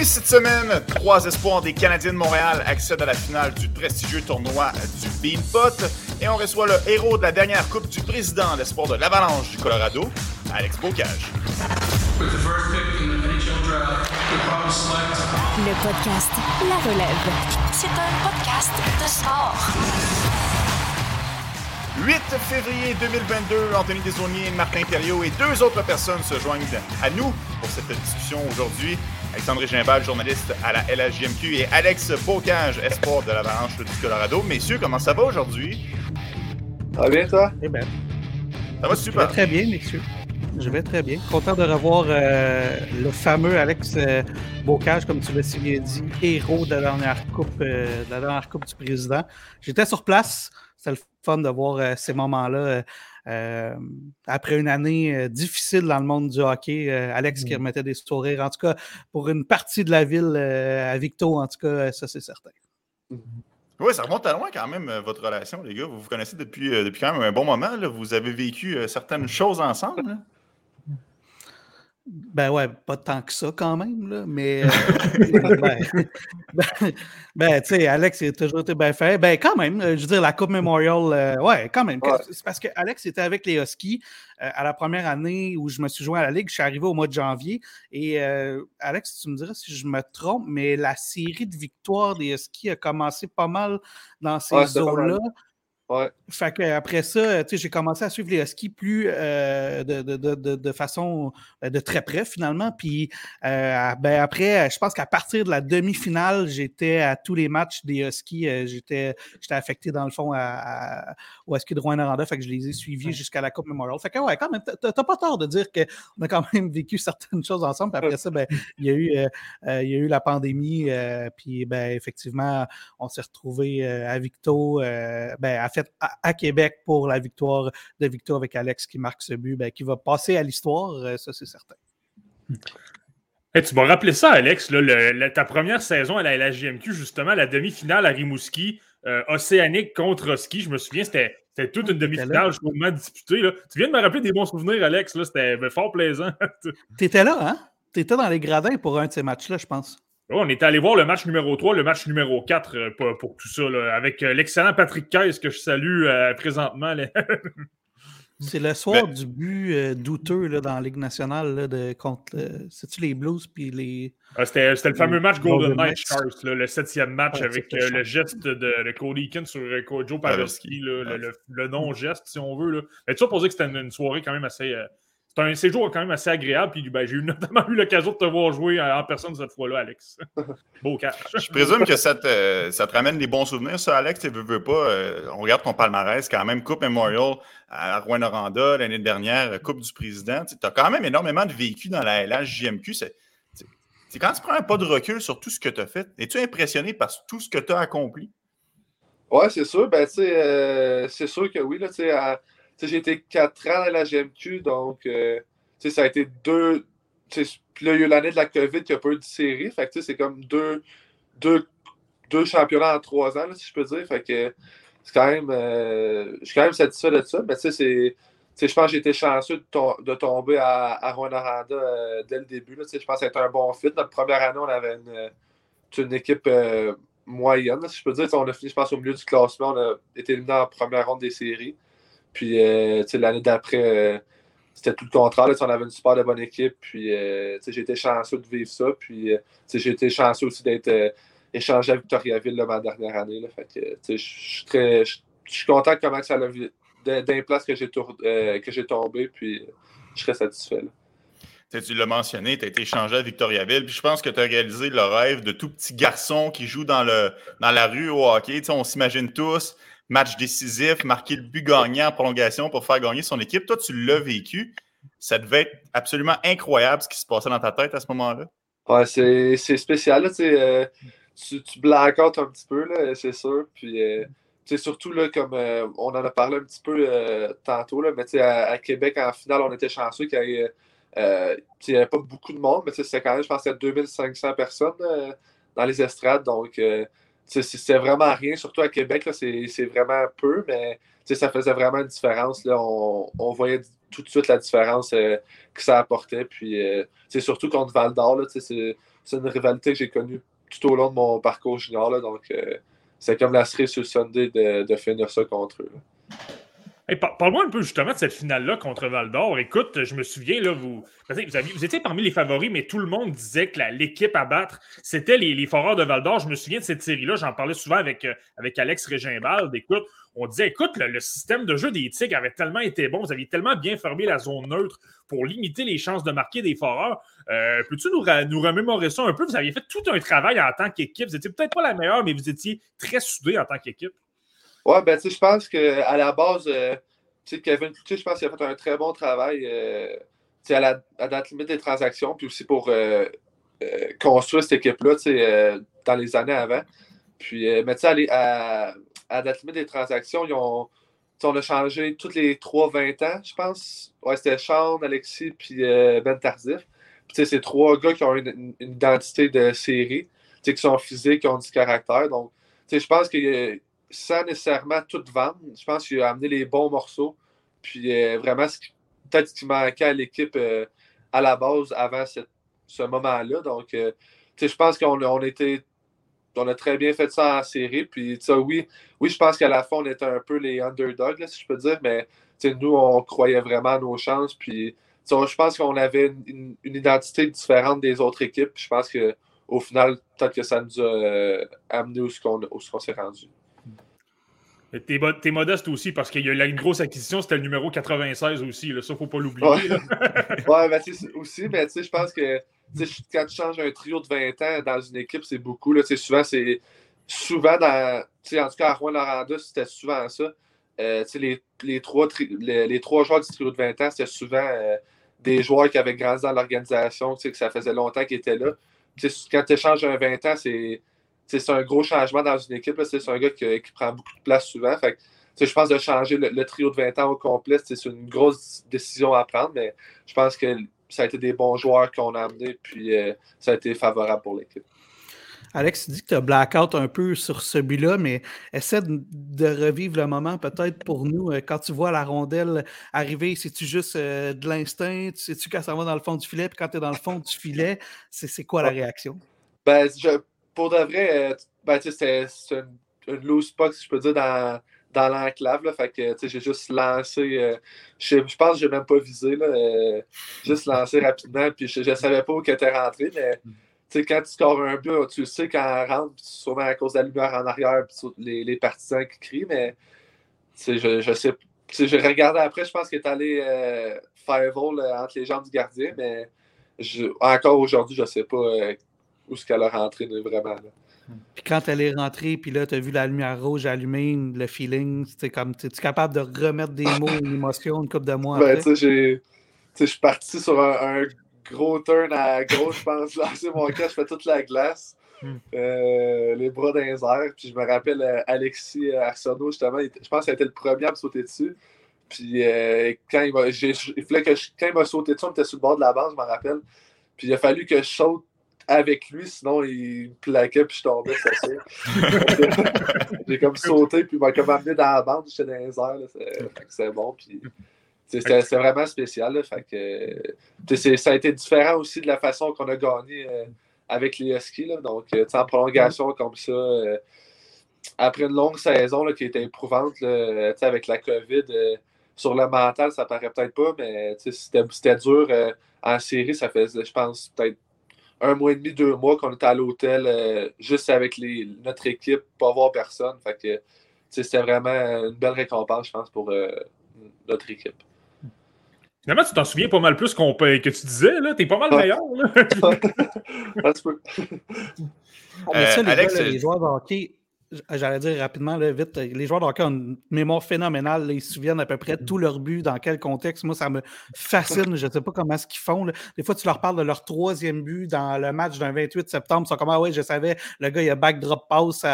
Et cette semaine, trois espoirs des Canadiens de Montréal accèdent à la finale du prestigieux tournoi du Beanpot. Et on reçoit le héros de la dernière Coupe du Président, l'espoir de l'Avalanche du Colorado, Alex Bocage. Le podcast La Relève. C'est un podcast de sport. 8 février 2022, Anthony Desaulniers, Martin Thériault et deux autres personnes se joignent à nous pour cette discussion aujourd'hui. Alexandre Gimbal, journaliste à la LHJMQ, et Alex Bocage, espoir de l'Avalanche du Colorado. Messieurs, comment ça va aujourd'hui? Ça va bien, toi? Eh bien. Ça va super. Je vais très bien, messieurs. Je vais très bien. Content de revoir euh, le fameux Alex euh, Bocage, comme tu l'as si bien dit, héros de la dernière coupe, euh, de la dernière coupe du président. J'étais sur place. C'était le fun de voir ces moments-là. après une année difficile dans le monde du hockey, Alex qui remettait des sourires, en tout cas pour une partie de la ville à Victo, en tout cas, ça c'est certain. Oui, ça remonte à loin quand même, votre relation, les gars. Vous vous connaissez depuis, depuis quand même un bon moment. Là. Vous avez vécu certaines choses ensemble. Là? Ben ouais, pas tant que ça quand même, là, mais euh, ben, ben, ben, tu sais, Alex a toujours été bien fait. Ben quand même, je veux dire, la Coupe Memorial, euh, ouais, quand même. C'est parce que Alex était avec les Huskies euh, à la première année où je me suis joint à la Ligue. Je suis arrivé au mois de janvier. Et Alex, tu me diras si je me trompe, mais la série de victoires des Huskies a commencé pas mal dans ces eaux-là. Ouais. Fait après ça, j'ai commencé à suivre les Huskies plus euh, de, de, de, de, façon euh, de très près finalement. Puis euh, ben après, je pense qu'à partir de la demi-finale, j'étais à tous les matchs des Huskies. j'étais, j'étais affecté dans le fond à, à, au Husky de Rouen-Noranda. Fait que je les ai suivis jusqu'à la Coupe Memorial. Fait que ouais, quand même, t'as, pas tort de dire qu'on a quand même vécu certaines choses ensemble. Puis après ça, ben, il y a eu, il y a eu la pandémie. puis ben, effectivement, on s'est retrouvés à Victo. ben, à à, Québec pour la victoire de Victor avec Alex qui marque ce but, ben, qui va passer à l'histoire, euh, ça c'est certain. tu m'as rappelé ça, Alex, ta première saison à la LHJMQ, justement, la demi-finale à Rimouski, euh, océanique contre ski, je me souviens, c'était toute une demi-finale chaudement disputée. Là. Tu viens de me rappeler des bons souvenirs, Alex, c'était fort plaisant. tu étais là, hein? Tu étais dans les gradins pour un de ces matchs-là, je pense. Oh, on était allé voir le match numéro 3, le match numéro 4 euh, pour, tout ça, avec euh, l'excellent Patrick Caisse que je salue euh, présentement. C'est le soir ben du but douteux là, dans la Ligue nationale de, contre. C'est-tu les Blues puis les. Ah, c'était, le fameux match Golden Knight Sharks, le septième match avec le geste de, Cody Eakin sur Joe Pavelski, le, non-geste, si on veut. Là. Mais tu pour dire que c'était une, soirée quand même assez c'est un séjour quand même assez agréable. Puis ben, j'ai notamment eu l'occasion de te voir jouer en personne cette fois-là, Alex. Beau cash. Je présume que ça te, ça te, ramène des bons souvenirs, ça, Alex. Tu veux, veux pas. Euh, on regarde ton palmarès, quand même, Coupe Memorial à Rouen-Noranda l'année dernière, Coupe du Président. Tu as quand même énormément de vécu dans la LHJMQ. C'est, c'est quand tu prends un pas de recul sur tout ce que tu as fait, es-tu impressionné par tout ce que tu as accompli? Oui, c'est sûr. Ben, euh, c'est sûr que oui. Là, à, j'ai été quatre ans à la GMQ, donc euh, ça a été deux. Puis là, il y a eu l'année de la COVID qui a pas eu de série. Fait que c'est comme deux, deux, deux championnats en trois ans, si je peux dire. Fait que c'est quand même. Euh, je suis quand même satisfait de ça. Mais tu sais, c'est. Je pense que j'ai été chanceux de, tomber à, à Rwanda euh, dès le début. Je pense que c'était un bon fit. Notre première année, on avait une, équipe moyenne, si je peux dire. on a fini, je pense, au milieu du classement. On a été éliminé en première ronde des séries. Puis euh, l'année d'après, euh, c'était tout le contraire. on avait une super bonne équipe. Puis euh, j'ai été chanceux de vivre ça. Puis j'ai été chanceux aussi d'être échangé à Victoriaville là, ma dernière année. je suis très. Je suis content comment ça a d'un place que j'ai tombé. Puis je serais satisfait. Tu l'as mentionné, tu as été échangé à Victoriaville. Puis je pense que tu as réalisé le rêve de tout petit garçon qui joue dans, le, dans la rue au hockey. on s'imagine tous match décisif, marquer le but gagnant en prolongation pour faire gagner son équipe. Toi, tu l'as vécu. Ça devait être absolument incroyable ce qui se passait dans ta tête à ce moment-là. Ouais, c'est spécial. Là, euh, tu, tu un petit peu, c'est sûr. Puis, euh, surtout, là, comme euh, on en a parlé un petit peu tantôt, là, mais à, à, Québec, en finale, on était chanceux qu'il n'y avait, pas beaucoup de monde, mais c'était quand même, je pense, 2500 personnes dans les estrades. Donc, c'est vraiment rien, surtout à Québec, c'est vraiment peu, mais ça faisait vraiment une différence. Là. On, voyait tout de suite la différence que ça apportait. Puis c'est surtout contre Val d'Or, c'est une rivalité que j'ai connue tout au long de mon parcours junior. Là, donc c'est comme la cerise sur le Sunday de, de finir ça contre eux. Parle-moi un peu justement de cette finale-là contre Val d'Or. Écoute, je me souviens, là, vous, vous, étiez parmi les favoris, mais tout le monde disait que l'équipe à battre, c'était les, les Foreurs de Val d'Or. Je me souviens de cette série-là, j'en parlais souvent avec, euh, avec Alex Régimbald. Écoute, on disait, écoute, le, système de jeu des Tigres avait tellement été bon, vous aviez tellement bien fermé la zone neutre pour limiter les chances de marquer des Foreurs. Euh, peux-tu nous, nous remémorer ça un peu? Vous aviez fait tout un travail en tant qu'équipe. Vous étiez peut-être pas la meilleure, mais vous étiez très soudés en tant qu'équipe. Ouais, ben, tu sais, je pense qu'à la base, euh, tu sais, Kevin Cloutier, je pense qu'il a fait un très bon travail euh, à, la, à limite des transactions, puis aussi pour euh, euh, construire cette équipe-là dans les années avant. Puis, mais tu sais, à, à, date limite des transactions, ils ont, on a changé tous les 3-20 ans, je pense. Ouais, c'était Sean, Alexis, puis Ben Tardif. Puis, c'est trois gars qui ont une, une identité de série, qui sont physiques, qui ont du caractère. Donc, je pense que sans nécessairement tout vendre. Je pense qu'il a amené les bons morceaux. Puis euh, vraiment, peut-être ce qui manquait à l'équipe euh, à la base avant ce moment-là. Donc, euh, je pense qu'on on était. On a très bien fait ça en série. Puis, oui, oui, je pense qu'à la fin, on était un peu les underdogs, si je peux dire. Mais nous, on croyait vraiment à nos chances. Puis, je pense qu'on avait une, identité différente des autres équipes. je pense qu'au final, peut-être que ça nous a amené où, où on s'est rendu. T'es, es modeste aussi parce qu'il y a une grosse acquisition, c'était le numéro 96 aussi. Là, ça, faut pas l'oublier. Ouais, ouais ben, aussi, mais je pense que quand tu changes un trio de 20 ans dans une équipe, c'est beaucoup. Là, souvent, c'est souvent dans. En tout cas, à Rouen Noranda, c'était souvent ça. Euh, les, les, trois les, trois joueurs du trio de 20 ans, c'était souvent euh, des joueurs qui avaient grandi dans l'organisation, que ça faisait longtemps qu'ils étaient là. quand tu échanges un 20 ans, c'est c'est un gros changement dans une équipe. C'est un gars qui, prend beaucoup de place souvent. Fait je pense de changer le, trio de 20 ans au complet, c'est une grosse décision à prendre, mais je pense que ça a été des bons joueurs qu'on a amenés, puis euh, ça a été favorable pour l'équipe. Alex, tu dis que tu as blackout un peu sur ce but-là, mais essaie de, revivre le moment peut-être pour nous. Euh, quand tu vois la rondelle arriver, c'est-tu juste euh, de l'instinct? Sais-tu quand ça va dans le fond du filet? Puis quand tu es dans le fond du filet, c'est quoi la réaction? Ben, je, pour de vrai, euh, ben, c'était une, une, loose puck, si je peux dire, dans, dans l'enclave. Fait que j'ai juste lancé. Euh, je, pense que je n'ai même pas visé. Là, euh, juste lancé rapidement. Puis je ne savais pas où elle était rentré. Mais quand tu scores un but, tu sais quand elle rentre, sûrement à cause de la lumière en arrière, puis les, les partisans qui crient. Mais je, je sais j'ai regardé après, je pense qu'il est allé euh, vol entre les jambes du gardien, mais je, encore aujourd'hui, je ne sais pas où ce qu'elle a rentré vraiment. Puis quand elle est rentrée, puis là, tu as vu la lumière rouge allumée, le feeling, c'était comme, es -tu capable de remettre des mots, une émotion, une coupe de mois ben, tu sais, je suis parti sur un, gros turn à gauche, je pense, lancer mon cas, je fais toute la glace. Hmm. Euh, les bras dans les airs. Puis je me rappelle euh, Alexis Arsenault, justement, je pense qu'il était le premier à me sauter dessus. Puis euh, quand il m'a, il fallait que quand il m'a sauté dessus, on était sur le bord de la base, je me rappelle. Puis il a fallu que je saute avec lui, sinon il me plaquait puis je tombais. J'ai comme sauté puis il m'a comme amené dans la bande, j'étais dans les airs, c'est bon. Puis c'est vraiment spécial. fait que, ça a été différent aussi de la façon qu'on a gagné euh, avec les Huskies. Là, donc, euh, en prolongation comme ça, euh, après une longue saison qui était éprouvante avec la COVID, sur le mental, ça paraît peut-être pas, mais c'était dur. en série, ça faisait, je pense, peut-être un mois et demi, deux mois qu'on était à l'hôtel euh, juste avec les, notre équipe, pas voir personne. Fait que c'était vraiment une belle récompense, je pense, pour euh, notre équipe. Finalement, tu t'en souviens pas mal plus qu'on que tu disais, là. T'es pas mal meilleur, là. Un petit peu. ça, les, Alex, les joueurs de hockey, J'allais dire rapidement, vite, les joueurs de ont une mémoire phénoménale. ils se souviennent à peu près tous leurs buts, dans quel contexte. Moi, ça me fascine. Je ne sais pas comment est-ce qu'ils font. Des fois, tu leur parles de leur troisième but dans le match d'un 28 septembre. Ils sont comme Ah ouais, je savais, le gars, il a backdrop pass.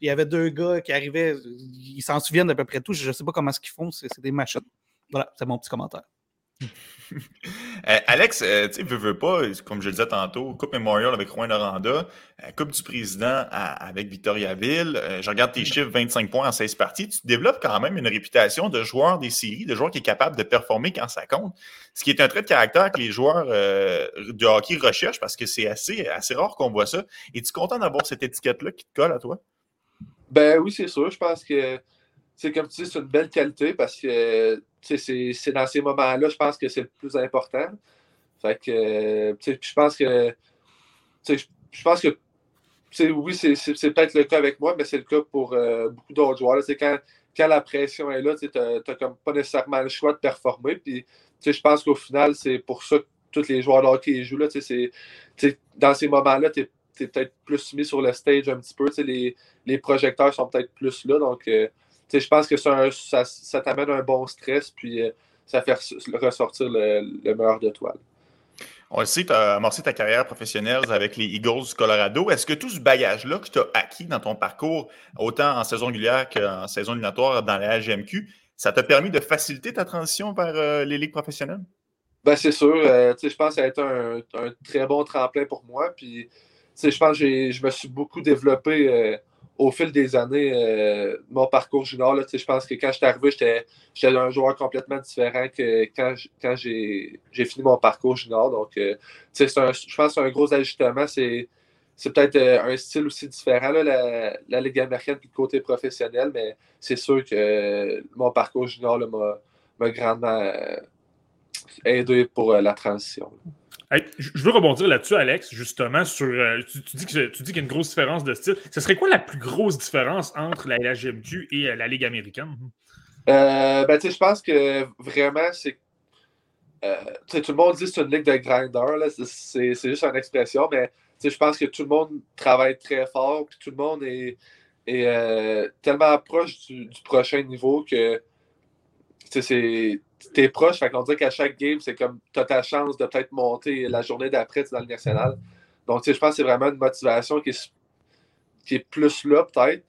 Il y avait deux gars qui arrivaient. Ils s'en souviennent à peu près tout. Je ne sais pas comment est-ce qu'ils font. C'est des machines. Voilà, c'est mon petit commentaire. Euh, Alex, euh, tu sais, veux, veux pas, comme je le disais tantôt, Coupe Memorial avec Rouen Noranda, euh, Coupe du Président avec Victoriaville. je regarde tes chiffres, 25 points en 16 parties. Tu développes quand même une réputation de joueur des séries, de joueur qui est capable de performer quand ça compte. Ce qui est un trait de caractère que les joueurs de hockey recherchent parce que c'est assez, assez rare qu'on voit ça. Es-tu content d'avoir cette étiquette-là qui te colle à toi? Ben oui, c'est sûr. Je pense que c'est comme tu dis, c'est une belle qualité parce que c'est dans ces moments-là, je pense que c'est le plus important. Fait que, je pense que, je pense oui, c'est peut-être le cas avec moi, mais c'est le cas pour euh, beaucoup d'autres joueurs. Quand, quand la pression est là, tu n'as comme pas nécessairement le choix de performer. Puis, je pense qu'au final, c'est pour ça que tous les joueurs de hockey jouent. Là, dans ces moments-là, tu es, peut-être plus mis sur le stage un petit peu. Les, les projecteurs sont peut-être plus là. Donc, euh, je pense que ça, ça, t'amène un bon stress, puis euh, ça fait ressortir le, meilleur de toi. On le sait, tu as amorcé ta carrière professionnelle avec les Eagles du Colorado. Est-ce que tout ce bagage-là que tu as acquis dans ton parcours, autant en saison régulière qu'en saison éliminatoire dans la HGMQ, ça t'a permis de faciliter ta transition vers euh, les ligues professionnelles? Ben, c'est sûr. Euh, je pense que ça a été un, très bon tremplin pour moi. Puis, je pense que je me suis beaucoup développé au fil des années, euh, mon parcours junior, là, je pense que quand je suis arrivé, j'étais un joueur complètement différent que quand, j'ai fini mon parcours junior. Donc, euh, je pense que c'est un gros ajustement. C'est peut-être euh, un style aussi différent, la, la, Ligue américaine puis le côté professionnel, mais c'est sûr que mon parcours junior m'a grandement aidé pour la transition je veux rebondir là-dessus, Alex, justement, sur. Euh, tu, dis que, tu dis qu'il y a une grosse différence de style. Ce serait quoi la plus grosse différence entre la LGMQ et euh, la Ligue américaine? Euh, ben, je pense que vraiment, c'est. tout le monde dit que c'est une ligue de grinder, c'est juste une expression, mais je pense que tout le monde travaille très fort, puis tout le monde est, est tellement proche du, du, prochain niveau que c'est t'es proche, fait qu'on dirait qu'à chaque game, c'est comme tu as ta chance de peut-être monter la journée d'après dans le national. Donc, je pense que c'est vraiment une motivation qui est, plus là, peut-être.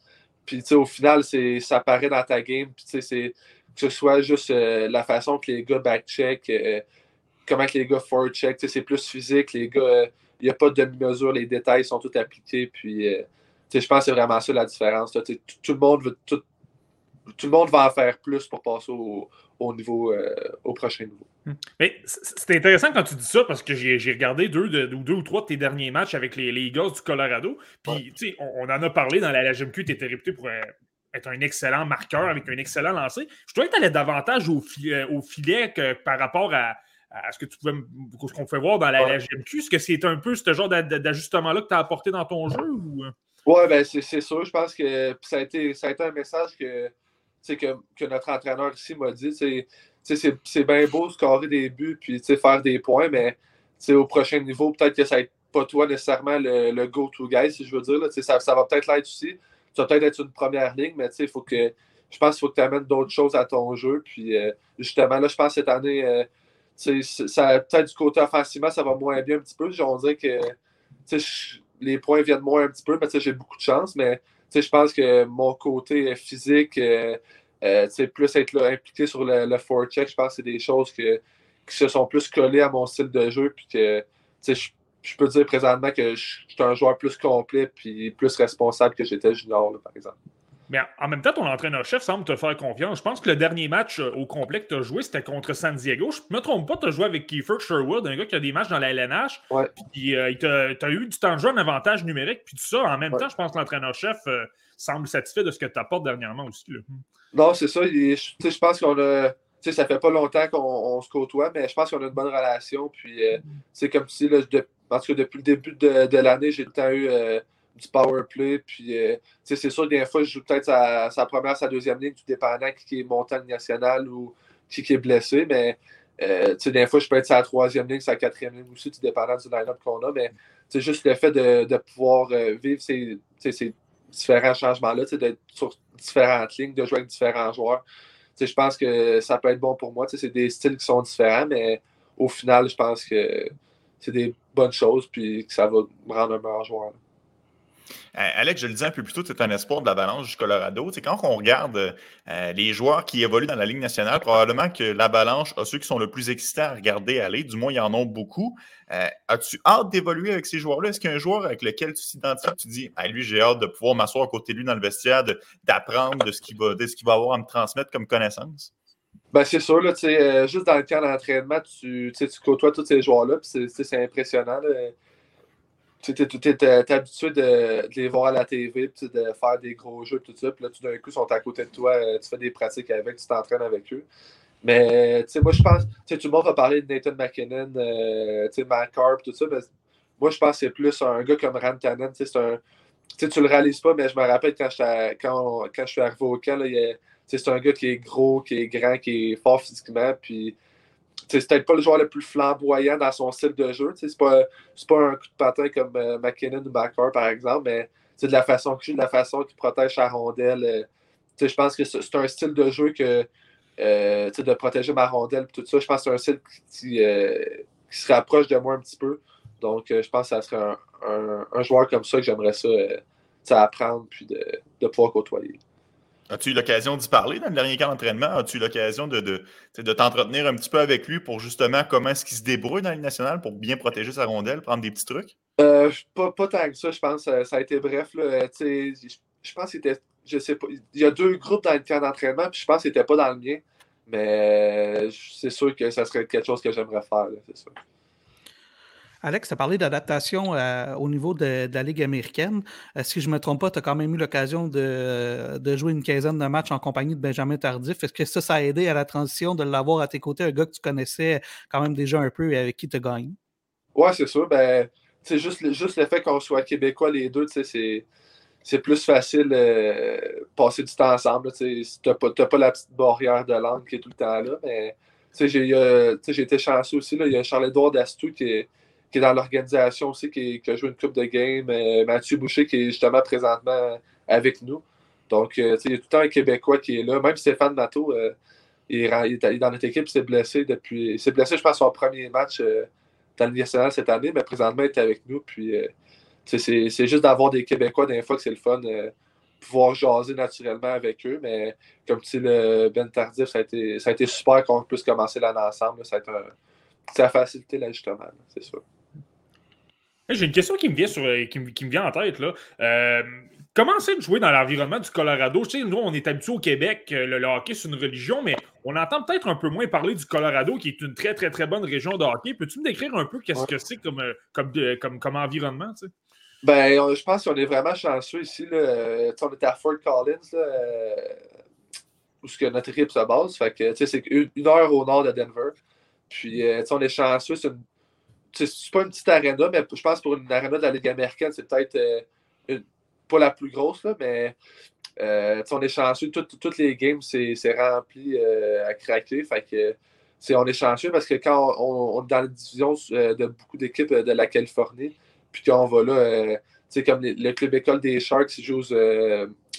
Puis, au final, ça paraît dans ta game. Puis, c'est que ce soit juste euh, la façon que les gars back-check, euh, comment que les gars forward-check, c'est plus physique. Les gars, il euh, n'y a pas de demi-mesure, les détails sont tous appliqués. Puis, je pense que c'est vraiment ça la différence. Tout, le monde veut, tout, tout le monde va en faire plus pour passer au, au niveau, euh, au prochain niveau. Hmm. Mais c'est intéressant quand tu dis ça parce que j'ai regardé deux, deux, ou trois de tes derniers matchs avec les, les Eagles du Colorado. Puis, tu sais, on, en a parlé dans la, LGMQ, tu étais réputé pour euh, être un excellent marqueur avec un excellent lancer. Je trouvais que tu allais davantage au, filet, au filet que par rapport à, ce que tu pouvais ce qu'on pouvait voir dans la, LGMQ. Est-ce que c'est un peu ce genre d'ajustement-là que tu as apporté dans ton jeu? Ou... Euh? Oui, ben c'est sûr. Je pense que ça a, été, ça a été un message que que, que notre entraîneur ici m'a dit. C'est bien beau scorer des buts puis faire des points, mais au prochain niveau, peut-être que ça va pas toi nécessairement le, go-to guy, si je veux dire. Là, ça, ça va peut-être l'être aussi. Ça va peut-être être une première ligne, mais il faut que. Je pense qu'il faut que tu amènes d'autres choses à ton jeu. Puis euh, justement, là, je pense que cette année, euh, peut-être du côté offensivement, ça va moins bien un petit peu. On dirait que les points viennent moins un petit peu, mais j'ai beaucoup de chance. Mais je pense que mon côté physique, euh, euh plus être impliqué sur le, le forecheck, je pense que c'est des choses que, qui se sont plus collées à mon style de jeu. Puis que je, peux dire présentement que je, suis un joueur plus complet puis plus responsable que j'étais junior, par exemple. Mais en même temps, ton entraîneur-chef semble te faire confiance. Je pense que le dernier match euh, au complet que tu as joué, c'était contre San Diego. Je ne me trompe pas, tu as joué avec Kiefer Sherwood, un gars qui a des matchs dans la LNH. Ouais. Puis euh, tu as, eu du temps de jeu, un avantage numérique. Puis tout ça, en même temps, je pense que l'entraîneur-chef euh, semble satisfait de ce que tu apportes dernièrement aussi. Non, c'est ça. je pense qu'on a. sais, ça fait pas longtemps qu'on se côtoie, mais je pense qu'on a une bonne relation. Puis, c'est comme si, là, de, en tout cas, depuis le début de, de l'année, j'ai tout le temps eu du power play. Puis, euh, c'est sûr, des fois, je joue peut-être sa, sa, première, sa deuxième ligne, tout dépendant qui est montagne nationale ou qui, est blessé. Mais, euh, des fois, je peux être sa troisième ligne, sa quatrième ligne aussi, tout dépendant du line-up qu'on a. Mais, c'est juste le fait de, pouvoir euh, vivre ces, ces différents changements-là, d'être sur différentes lignes, de jouer avec différents joueurs. Je pense que ça peut être bon pour moi. C'est des styles qui sont différents, mais au final, je pense que c'est des bonnes choses puis que ça va me rendre un meilleur joueur. Alex, je le disais un peu plus tôt, c'est un espoir de l'Avalanche du Colorado. quand on regarde les joueurs qui évoluent dans la Ligue nationale, probablement que l'Avalanche a ceux qui sont le plus excités à regarder aller. Du moins, il y en a beaucoup. As-tu hâte d'évoluer avec ces joueurs-là? Est-ce qu'il y a un joueur avec lequel tu t'identifies tu dis, lui, j'ai hâte de pouvoir m'asseoir à côté de lui dans le vestiaire, d'apprendre de, ce qu'il va, avoir à me transmettre comme connaissance? Ben, c'est sûr, là, euh, juste dans le camp d'entraînement, tu, tu côtoies tous ces joueurs-là, c'est impressionnant. Tu es, habitué de, les voir à la TV, de faire des gros jeux, tout ça, puis là, tout d'un coup, ils sont à côté de toi, euh, tu fais des pratiques avec, tu t'entraînes avec eux. Mais, tu sais, moi, je pense, tu tout le monde va parler de Nathan McKinnon, euh, tu sais, Matt tout ça, mais moi, je pense que c'est plus un gars comme Rantanen, tu sais. Tu sais, tu le réalises pas, mais je me rappelle quand, quand, quand je suis arrivé au camp, il c'est un gars qui est gros, qui est grand, qui est fort physiquement. Puis, c'est peut-être pas le joueur le plus flamboyant dans son style de jeu. C'est pas, pas un coup de patin comme euh, McKinnon ou Backer, par exemple, mais de la façon qu'il de la façon qu'il protège sa rondelle. Euh, je pense que c'est un style de jeu que euh, de protéger ma rondelle tout ça. Je pense que c'est un style qui, se rapproche de moi un petit peu. Donc, je pense que ça serait un, joueur comme ça que j'aimerais ça, apprendre puis de, de pouvoir côtoyer. As-tu eu l'occasion d'y parler dans le dernier camp d'entraînement? As-tu eu l'occasion de, de, t'entretenir un petit peu avec lui pour justement comment est-ce qu'il se débrouille dans le national pour bien protéger sa rondelle, prendre des petits trucs? Euh, pas, tant que ça, je pense. Euh, ça a été bref. Là, je, je pense qu'il était. Je sais pas. Il y a deux groupes dans le camp d'entraînement, puis je pense qu'il n'était pas dans le mien. Mais c'est sûr que ça serait quelque chose que j'aimerais faire, c'est sûr. Alex, tu as parlé d'adaptation euh, au niveau de, la Ligue américaine. Euh, si je ne me trompe pas, tu as quand même eu l'occasion de, jouer une quinzaine de matchs en compagnie de Benjamin Tardif. Est-ce que ça, ça a aidé à la transition de l'avoir à tes côtés, un gars que tu connaissais quand même déjà un peu et avec qui tu gagné? Oui, c'est sûr. Ben, juste, juste le fait qu'on soit québécois les deux, c'est c'est plus facile euh, passer du temps ensemble. Tu n'as pas, la petite barrière de langue qui est tout le temps là. Mais j'ai été chanceux aussi. Il y a Charles-Édouard Dastou qui est, qui est dans l'organisation aussi, qui, a joué une coupe de game. Euh, Mathieu Boucher, qui est justement présentement avec nous. Donc, euh, il y a tout le temps un Québécois qui est là. Même Stéphane Nato, euh, il, est dans notre équipe, s'est blessé depuis. Il s'est blessé, je pense, son premier match dans le national cette année, mais présentement, il est avec nous. Puis, c'est juste d'avoir des Québécois des fois que c'est le fun. pouvoir jaser naturellement avec eux, mais comme tu le Ben Tardif, ça a été, ça a été super qu'on puisse commencer l'année ensemble. Ça, a ça a facilité l'ajustement, c'est sûr. J'ai une question qui me vient, sur, euh, qui, me vient en tête. Là. Euh, comment c'est de jouer dans l'environnement du Colorado? Tu sais, nous, on est habitué au Québec, euh, le, hockey, c'est une religion, mais on entend peut-être un peu moins parler du Colorado, qui est une très, très, très bonne région de hockey. Peux-tu me décrire un peu qu'est-ce que c'est comme, comme, comme, comme, environnement? Tu sais? Ben, je pense qu'on est vraiment chanceux ici. Là. on est à Fort Collins, là, où que notre équipe se base. Fait que, c'est une heure au nord de Denver. Puis, on est chanceux. C'est une c'est pas une petite arena, mais je pense pour une arena de la Ligue américaine, c'est peut-être euh, pas la plus grosse, là, mais euh, on est chanceux. toutes les games, c'est rempli euh, à craquer. Fait que, on est chanceux parce que quand on, est dans la division de beaucoup d'équipes de la Californie, puis qu'on va là, comme le club école des Sharks, ils jouent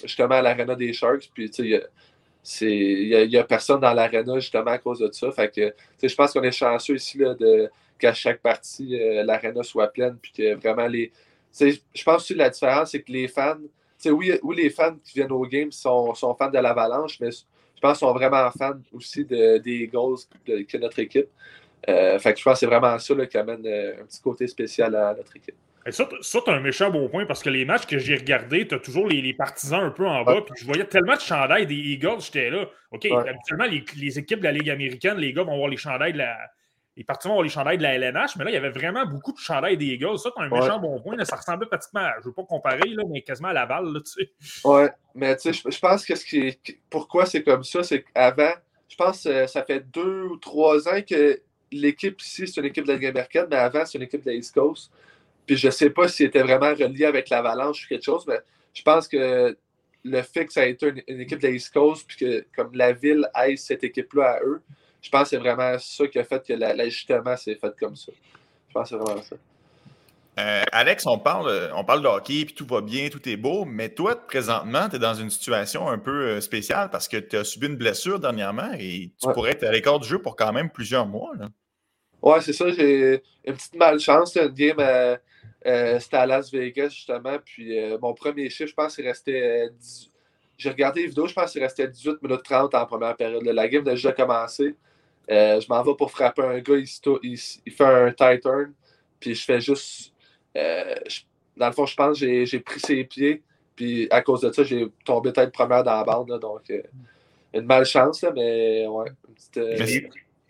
justement à l'arena des Sharks, puis il n'y a, a, personne dans l'arena justement à cause de ça. Fait que, je pense qu'on est chanceux ici là, de qu'à chaque partie, euh, l'arena soit pleine, puis que vraiment les. Je pense que la différence, c'est que les fans, oui, oui, les fans qui viennent aux games sont, sont fans de l'Avalanche, mais je pense qu'ils sont vraiment fans aussi de, des Eagles que notre équipe. Euh, fait que je pense que c'est vraiment ça qui amène euh, un petit côté spécial à notre équipe. ça, ça un méchant bon point parce que les matchs que j'ai regardés, tu as toujours les, partisans un peu en bas. Puis je voyais tellement de chandails des Eagles, j'étais là. OK, habituellement, les, les, équipes de la Ligue américaine, les gars vont voir les chandails de la, les partisans ont les chandails de la LNH, mais là, il y avait vraiment beaucoup de chandails des Eagles. Ça, c'est un méchant bon point. ça ressemblait pratiquement, je ne veux pas comparer, là, mais quasiment à Laval. Là, tu sais. Ouais, mais tu sais, je, pense que ce qui pourquoi c'est comme ça, c'est qu'avant, je pense que ça fait deux ou trois ans que l'équipe ici, c'est une équipe de la Ligue américaine, mais avant, c'est une équipe de la East Coast. Puis je ne sais pas si c'était vraiment relié avec l'Avalanche ou quelque chose, mais je pense que le fait que ça a été une, équipe de la East Coast, puis que comme la ville aille cette équipe-là à eux, je pense que c'est vraiment ça qui a fait que l'ajustement s'est fait comme ça. Je pense que c'est vraiment ça. Euh, Alex, on parle, on parle de hockey, puis tout va bien, tout est beau, mais toi, présentement, tu es dans une situation un peu euh, spéciale parce que tu as subi une blessure dernièrement et tu pourrais être à l'écart du jeu pour quand même plusieurs mois. Là. Ouais, c'est ça. J'ai une petite malchance, une game c'était à Las Vegas, justement. Puis mon premier chiffre, je pense, il restait J'ai regardé les vidéos, je pense qu'il restait 18 minutes 30 en première période. La game a déjà commencé. Je m'en vais pour frapper un gars, il, fait un tight turn. Puis je fais juste. dans le fond, je pense que j'ai pris ses pieds. Puis à cause de ça, j'ai tombé tête première dans la bande. donc, une malchance, mais ouais.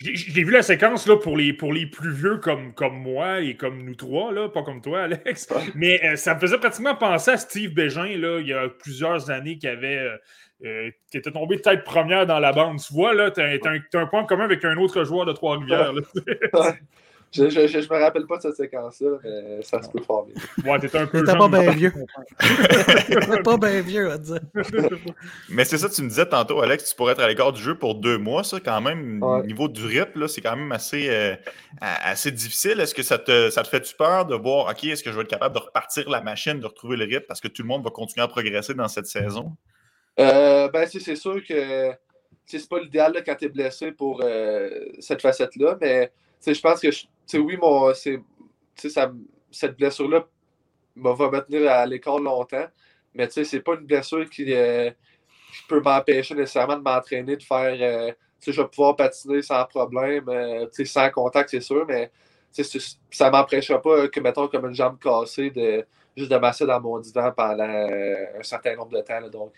J'ai vu la séquence là, pour, les, pour les plus vieux comme, comme moi et comme nous trois, là, pas comme toi, Alex. Mais euh, ça me faisait pratiquement penser à Steve Bégin, là, il y a plusieurs années, qui avait. Euh, euh, qui était tombé tête première dans la bande. Tu vois, là, tu as, as, un point commun avec un autre joueur de Trois-Rivières. Je, je, je, me rappelle pas de cette séquence-là, mais ça se peut fort bien. Ouais, t'étais un peu. T'étais pas bien vieux. T'étais pas bien vieux, à dire. mais c'est ça, tu me disais tantôt, Alex, tu pourrais être à l'écart du jeu pour deux mois, ça, quand même. Au niveau du rythme, c'est quand même assez, euh, assez difficile. Est-ce que ça te, ça te fait-tu peur de voir, OK, est-ce que je vais être capable de repartir la machine, de retrouver le rythme, parce que tout le monde va continuer à progresser dans cette saison? Euh, ben, c'est sûr que c'est pas l'idéal quand tu es blessé pour euh, cette facette-là, mais je pense que, oui, mon, ça, cette blessure-là va me tenir à l'écart longtemps, mais c'est pas une blessure qui, euh, peut m'empêcher nécessairement de m'entraîner, de faire. Euh, je vais pouvoir patiner sans problème, euh, sans contact, c'est sûr, mais ça ne m'empêchera pas que, mettons, comme une jambe cassée, de juste de masser dans mon divan pendant un certain nombre de temps. donc,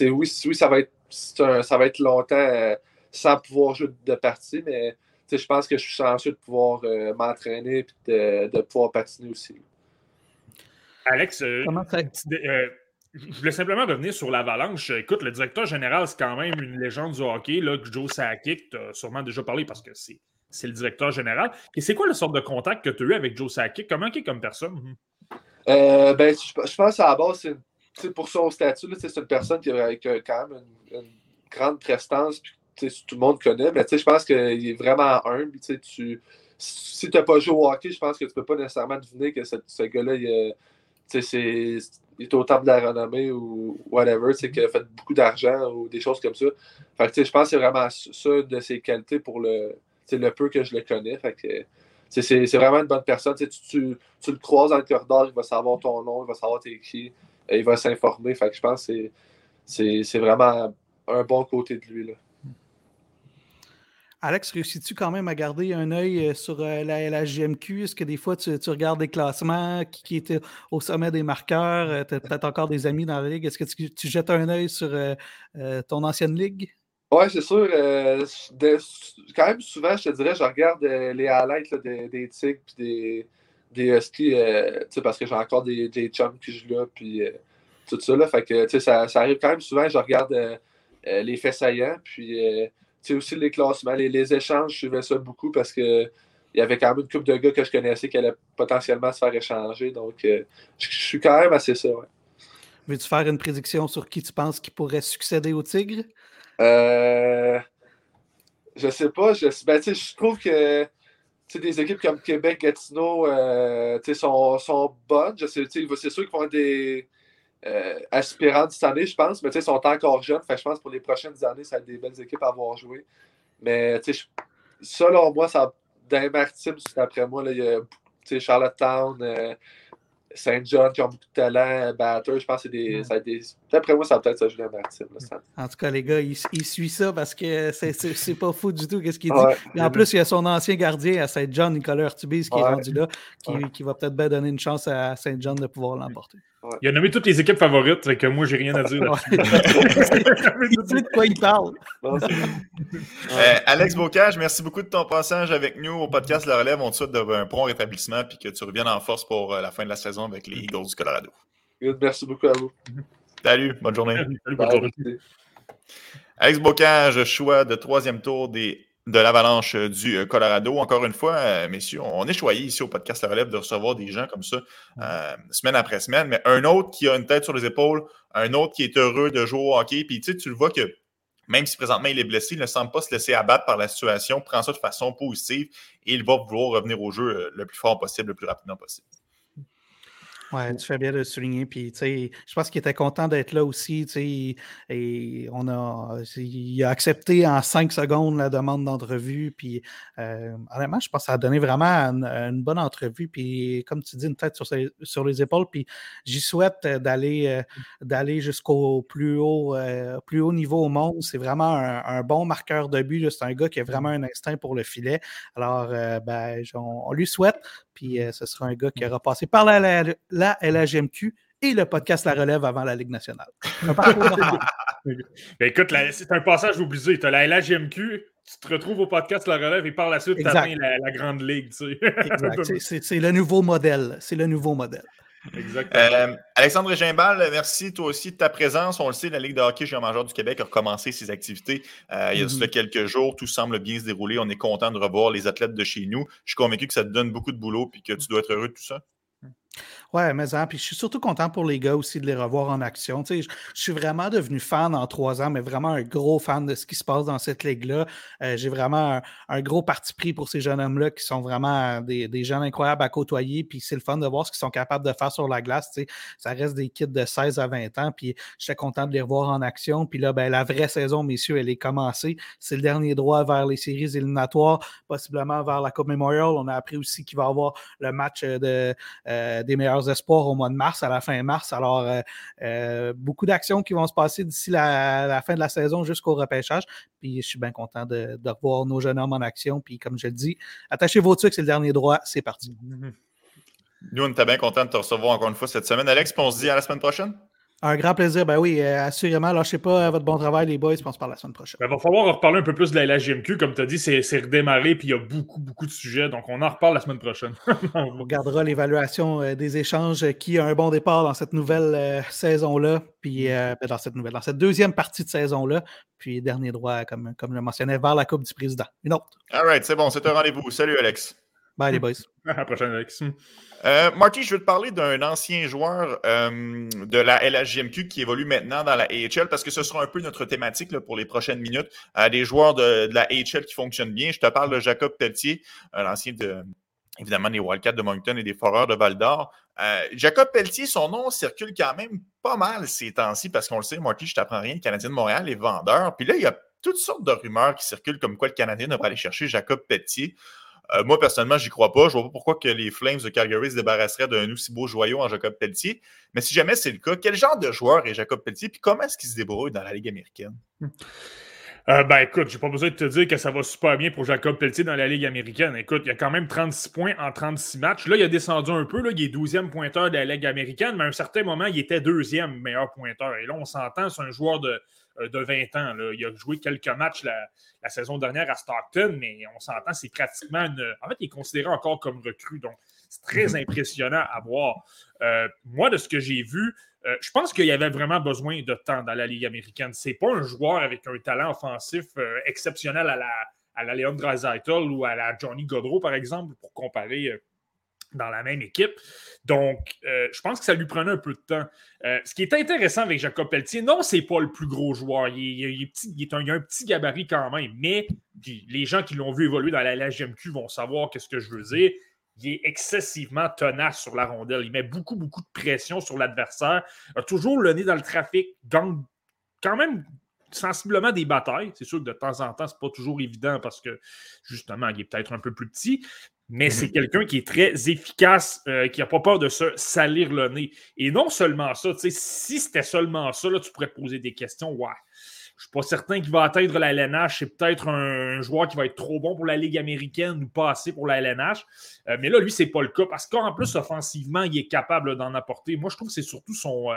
oui, oui, ça va être, ça va être longtemps sans pouvoir jouer de partie, mais je pense que je suis chanceux de pouvoir euh, m'entraîner et de, pouvoir patiner aussi. Alex, euh, euh, je voulais simplement revenir sur l'avalanche. Écoute, le directeur général, c'est quand même une légende du hockey, là, Joe Sakic. Tu as sûrement déjà parlé parce que c'est le directeur général. Et c'est quoi le sorte de contact que tu as eu avec Joe Sakic? Comment il est comme personne? ben, je, pense à la base, c'est pour son statut, c'est une personne qui a, quand même une, une grande prestance tout le monde connaît, mais je pense qu'il est vraiment humble. Tu, si tu n'as pas joué au hockey, je pense que tu ne peux pas nécessairement deviner que ce, gars-là, il, est au top de la renommée ou whatever, qu'il a fait beaucoup d'argent ou des choses comme ça. Fait je pense que c'est vraiment ça de ses qualités pour le, le peu que je le connais. c'est vraiment une bonne personne. Tu, tu, tu, le croises dans le corridor, il va savoir ton nom, il va savoir t'es qui, il va s'informer. je pense que c'est vraiment un bon côté de lui. Là. Alex, réussis-tu quand même à garder un œil euh, sur euh, la, la GMQ? Est-ce que des fois tu, regardes des classements qui, étaient au sommet des marqueurs? Euh, tu as peut-être encore des amis dans la ligue? Est-ce que tu, jettes un œil sur ton ancienne ligue? Oui, c'est sûr. quand même souvent, je te dirais, je regarde les highlights des, Tigres et des, des Huskies parce que j'ai encore des, des chums qui jouent là puis tout ça. Là, fait que ça, ça arrive quand même souvent, je regarde les faits saillants. Puis c'est aussi les classements, les, les, échanges, je suivais ça beaucoup parce que il y avait quand même une couple de gars que je connaissais qui allaient potentiellement se faire échanger. Donc, euh, je, suis quand même assez ça. Veux-tu faire une prédiction sur qui tu penses qui pourrait succéder au Tigre? Euh, je sais pas. Je, ben, je trouve que des équipes comme Québec, Gatineau euh, sont, sont bonnes. C'est sûr qu'ils vont être des, euh, aspirants cette année, je pense, mais ils sont encore jeunes. Fait, je pense que pour les prochaines années, ça va être des belles équipes à avoir joué. Mais selon moi, ça, dans les maritimes, après moi, là, il y a Charlottetown, euh, Saint John qui ont beaucoup de talent, Batter, je pense que c'est des, des. D'après moi, ça va peut-être se jouer Maritime. en tout cas, les gars, ils, suivent ça parce que c'est pas fou du tout qu'est-ce qu'il dit. en plus, il y a son ancien gardien à Saint John, Nicolas Urtubis, qui est rendu là, qui, qui va peut-être bien donner une chance à Saint John de pouvoir l'emporter. Il a nommé toutes les équipes favorites, fait que moi, j'ai rien à dire là-dessus. de quoi il parle. Euh, Alex Bocage, merci beaucoup de ton passage avec nous au podcast La Relève. On te souhaite un bon rétablissement et que tu reviennes en force pour euh, la fin de la saison avec les Eagles du Colorado. Merci beaucoup à vous. Salut, bonne journée. Salut, bonne journée. Alex Bocage, choix de troisième tour des de l'Avalanche euh, du euh, Colorado. Encore une fois, euh, messieurs, on est choyé ici au podcast La Relève de recevoir des gens comme ça semaine après semaine, mais un autre qui a une tête sur les épaules, un autre qui est heureux de jouer au hockey. Puis tu sais, tu le vois que même si présentement il est blessé, il ne semble pas se laisser abattre par la situation, prend ça de façon positive et il va vouloir revenir au jeu le plus fort possible, le plus rapidement possible. Ouais, tu fais bien de le souligner. Puis, je pense qu'il était content d'être là aussi. Et on a, il a accepté en cinq secondes la demande d'entrevue. Puis, euh, honnêtement, je pense que ça a donné vraiment une, bonne entrevue. Puis, comme tu dis, une tête sur, sur les épaules. Puis, j'y souhaite d'aller euh, d'aller jusqu'au plus haut, euh, plus haut niveau au monde. C'est vraiment un, bon marqueur de but. C'est un gars qui a vraiment un instinct pour le filet. Alors, ben, on, lui souhaite. Puis, ce sera un gars qui aura passé par la la LHMQ et le podcast La Relève avant la Ligue nationale. Ben, écoute, c'est un passage obligé. Tu as la LHMQ, tu te retrouves au podcast La Relève et par la suite, tu atteins la, Grande Ligue. c'est le nouveau modèle. C'est le nouveau modèle. Exactement. Euh, Alexandre Gimbal, merci toi aussi de ta présence. On le sait, la Ligue de hockey junior major du Québec a recommencé ses activités euh, il y a mm quelques jours. Tout semble bien se dérouler. On est content de revoir les athlètes de chez nous. Je suis convaincu que ça te donne beaucoup de boulot et que tu dois être heureux de tout ça. Ouais, mais hein, puis je suis surtout content pour les gars aussi de les revoir en action. Tu sais, je, suis vraiment devenu fan en trois ans, mais vraiment un gros fan de ce qui se passe dans cette ligue-là. Euh, j'ai vraiment un, gros parti pris pour ces jeunes hommes-là qui sont vraiment des, des, jeunes incroyables à côtoyer. Puis c'est le fun de voir ce qu'ils sont capables de faire sur la glace. Tu sais. Ça reste des kids de 16 à 20 ans. Puis j'étais content de les revoir en action. Puis là, ben, la vraie saison, messieurs, elle est commencée. C'est le dernier droit vers les séries éliminatoires, possiblement vers la Coupe Memorial. On a appris aussi qu'il va y avoir le match de, euh, des meilleurs espoirs au mois de mars, à la fin mars. Alors, euh, euh, beaucoup d'actions qui vont se passer d'ici la, fin de la saison jusqu'au repêchage. Puis, je suis bien content de, revoir nos jeunes hommes en action. Puis, comme je le dis, attachez vos trucs, c'est le dernier droit. C'est parti. Nous, on était bien content de te recevoir encore une fois cette semaine. Alex, on se dit à la semaine prochaine. Un grand plaisir. Ben oui, euh, assurément. Lâchez pas votre bon travail, les boys. On se parle la semaine prochaine. Il ben, va falloir reparler un peu plus de la LHGMQ. Comme tu as dit, c'est redémarré puis il y a beaucoup, beaucoup de sujets. Donc, on en reparle la semaine prochaine. on regardera l'évaluation euh, des échanges qui a un bon départ dans cette nouvelle euh, saison-là. Puis ben, dans cette nouvelle, dans cette deuxième partie de saison-là. Puis dernier droit, comme, comme je le mentionnais, vers la Coupe du Président. Une autre. All right, c'est bon, c'est un rendez-vous. Salut, Alex. Bye, les boys. à la prochaine, Alex. Euh, Marty, je veux te parler d'un ancien joueur euh, de la LHJMQ qui évolue maintenant dans la AHL parce que ce sera un peu notre thématique là, pour les prochaines minutes. Euh, des joueurs de, la AHL qui fonctionnent bien. Je te parle de Jacob Pelletier, l'ancien de évidemment des Wildcats de Moncton et des Foreurs de Val d'Or. Jacob Pelletier, son nom circule quand même pas mal ces temps-ci parce qu'on le sait, Marty, je t'apprends rien, le Canadien de Montréal est vendeur. Puis là, il y a toutes sortes de rumeurs qui circulent comme quoi le Canadien devrait aller chercher Jacob Pelletier. Euh, moi, personnellement, j'y crois pas. Je vois pas pourquoi que les Flames de Calgary se débarrasseraient d'un aussi beau joyau en Jacob Pelletier. Mais si jamais c'est le cas, quel genre de joueur est Jacob Pelletier? Puis comment est-ce qu'il se débrouille dans la Ligue américaine? Euh, ben écoute, j'ai pas besoin de te dire que ça va super bien pour Jacob Pelletier dans la Ligue américaine. Écoute, il y a quand même 36 points en 36 matchs. Là, il a descendu un peu. Là, il est 12e pointeur de la Ligue américaine, mais à un certain moment, il était deuxième meilleur pointeur. Et là, on s'entend, c'est un joueur de, de 20 ans. Il a joué quelques matchs la, saison dernière à Stockton, mais on s'entend, c'est pratiquement une. En fait, il est considéré encore comme recrue, donc c'est très mhm. impressionnant à voir. Euh, moi, de ce que j'ai vu, euh, je pense qu'il y avait vraiment besoin de temps dans la Ligue américaine. C'est pas un joueur avec un talent offensif exceptionnel à la, à la Leon ou à la Johnny Godreau, par exemple, pour comparer dans la même équipe. Donc, euh, je pense que ça lui prenait un peu de temps. Euh, ce qui est intéressant avec Jacob Pelletier, non, c'est pas le plus gros joueur. Il, est, il, a un petit gabarit quand même, mais les gens qui l'ont vu évoluer dans la LGMQ vont savoir qu'est-ce que je veux dire. Il est excessivement tenace sur la rondelle. Il met beaucoup, beaucoup de pression sur l'adversaire. A toujours le nez dans le trafic, gagne quand même sensiblement des batailles. C'est sûr que de temps en temps, c'est pas toujours évident parce que justement, il est peut-être un peu plus petit, mais c'est mhm. quelqu'un qui est très efficace, euh, qui n'a pas peur de se salir le nez. Et non seulement ça, si c'était seulement ça, là, tu pourrais te poser des questions. Ouais, je ne suis pas certain qu'il va atteindre la LNH. C'est peut-être un, joueur qui va être trop bon pour la Ligue américaine ou pas assez pour la LNH. Euh, mais là, lui, ce n'est pas le cas parce qu'en plus, offensivement, il est capable d'en apporter. Moi, je trouve que c'est surtout son,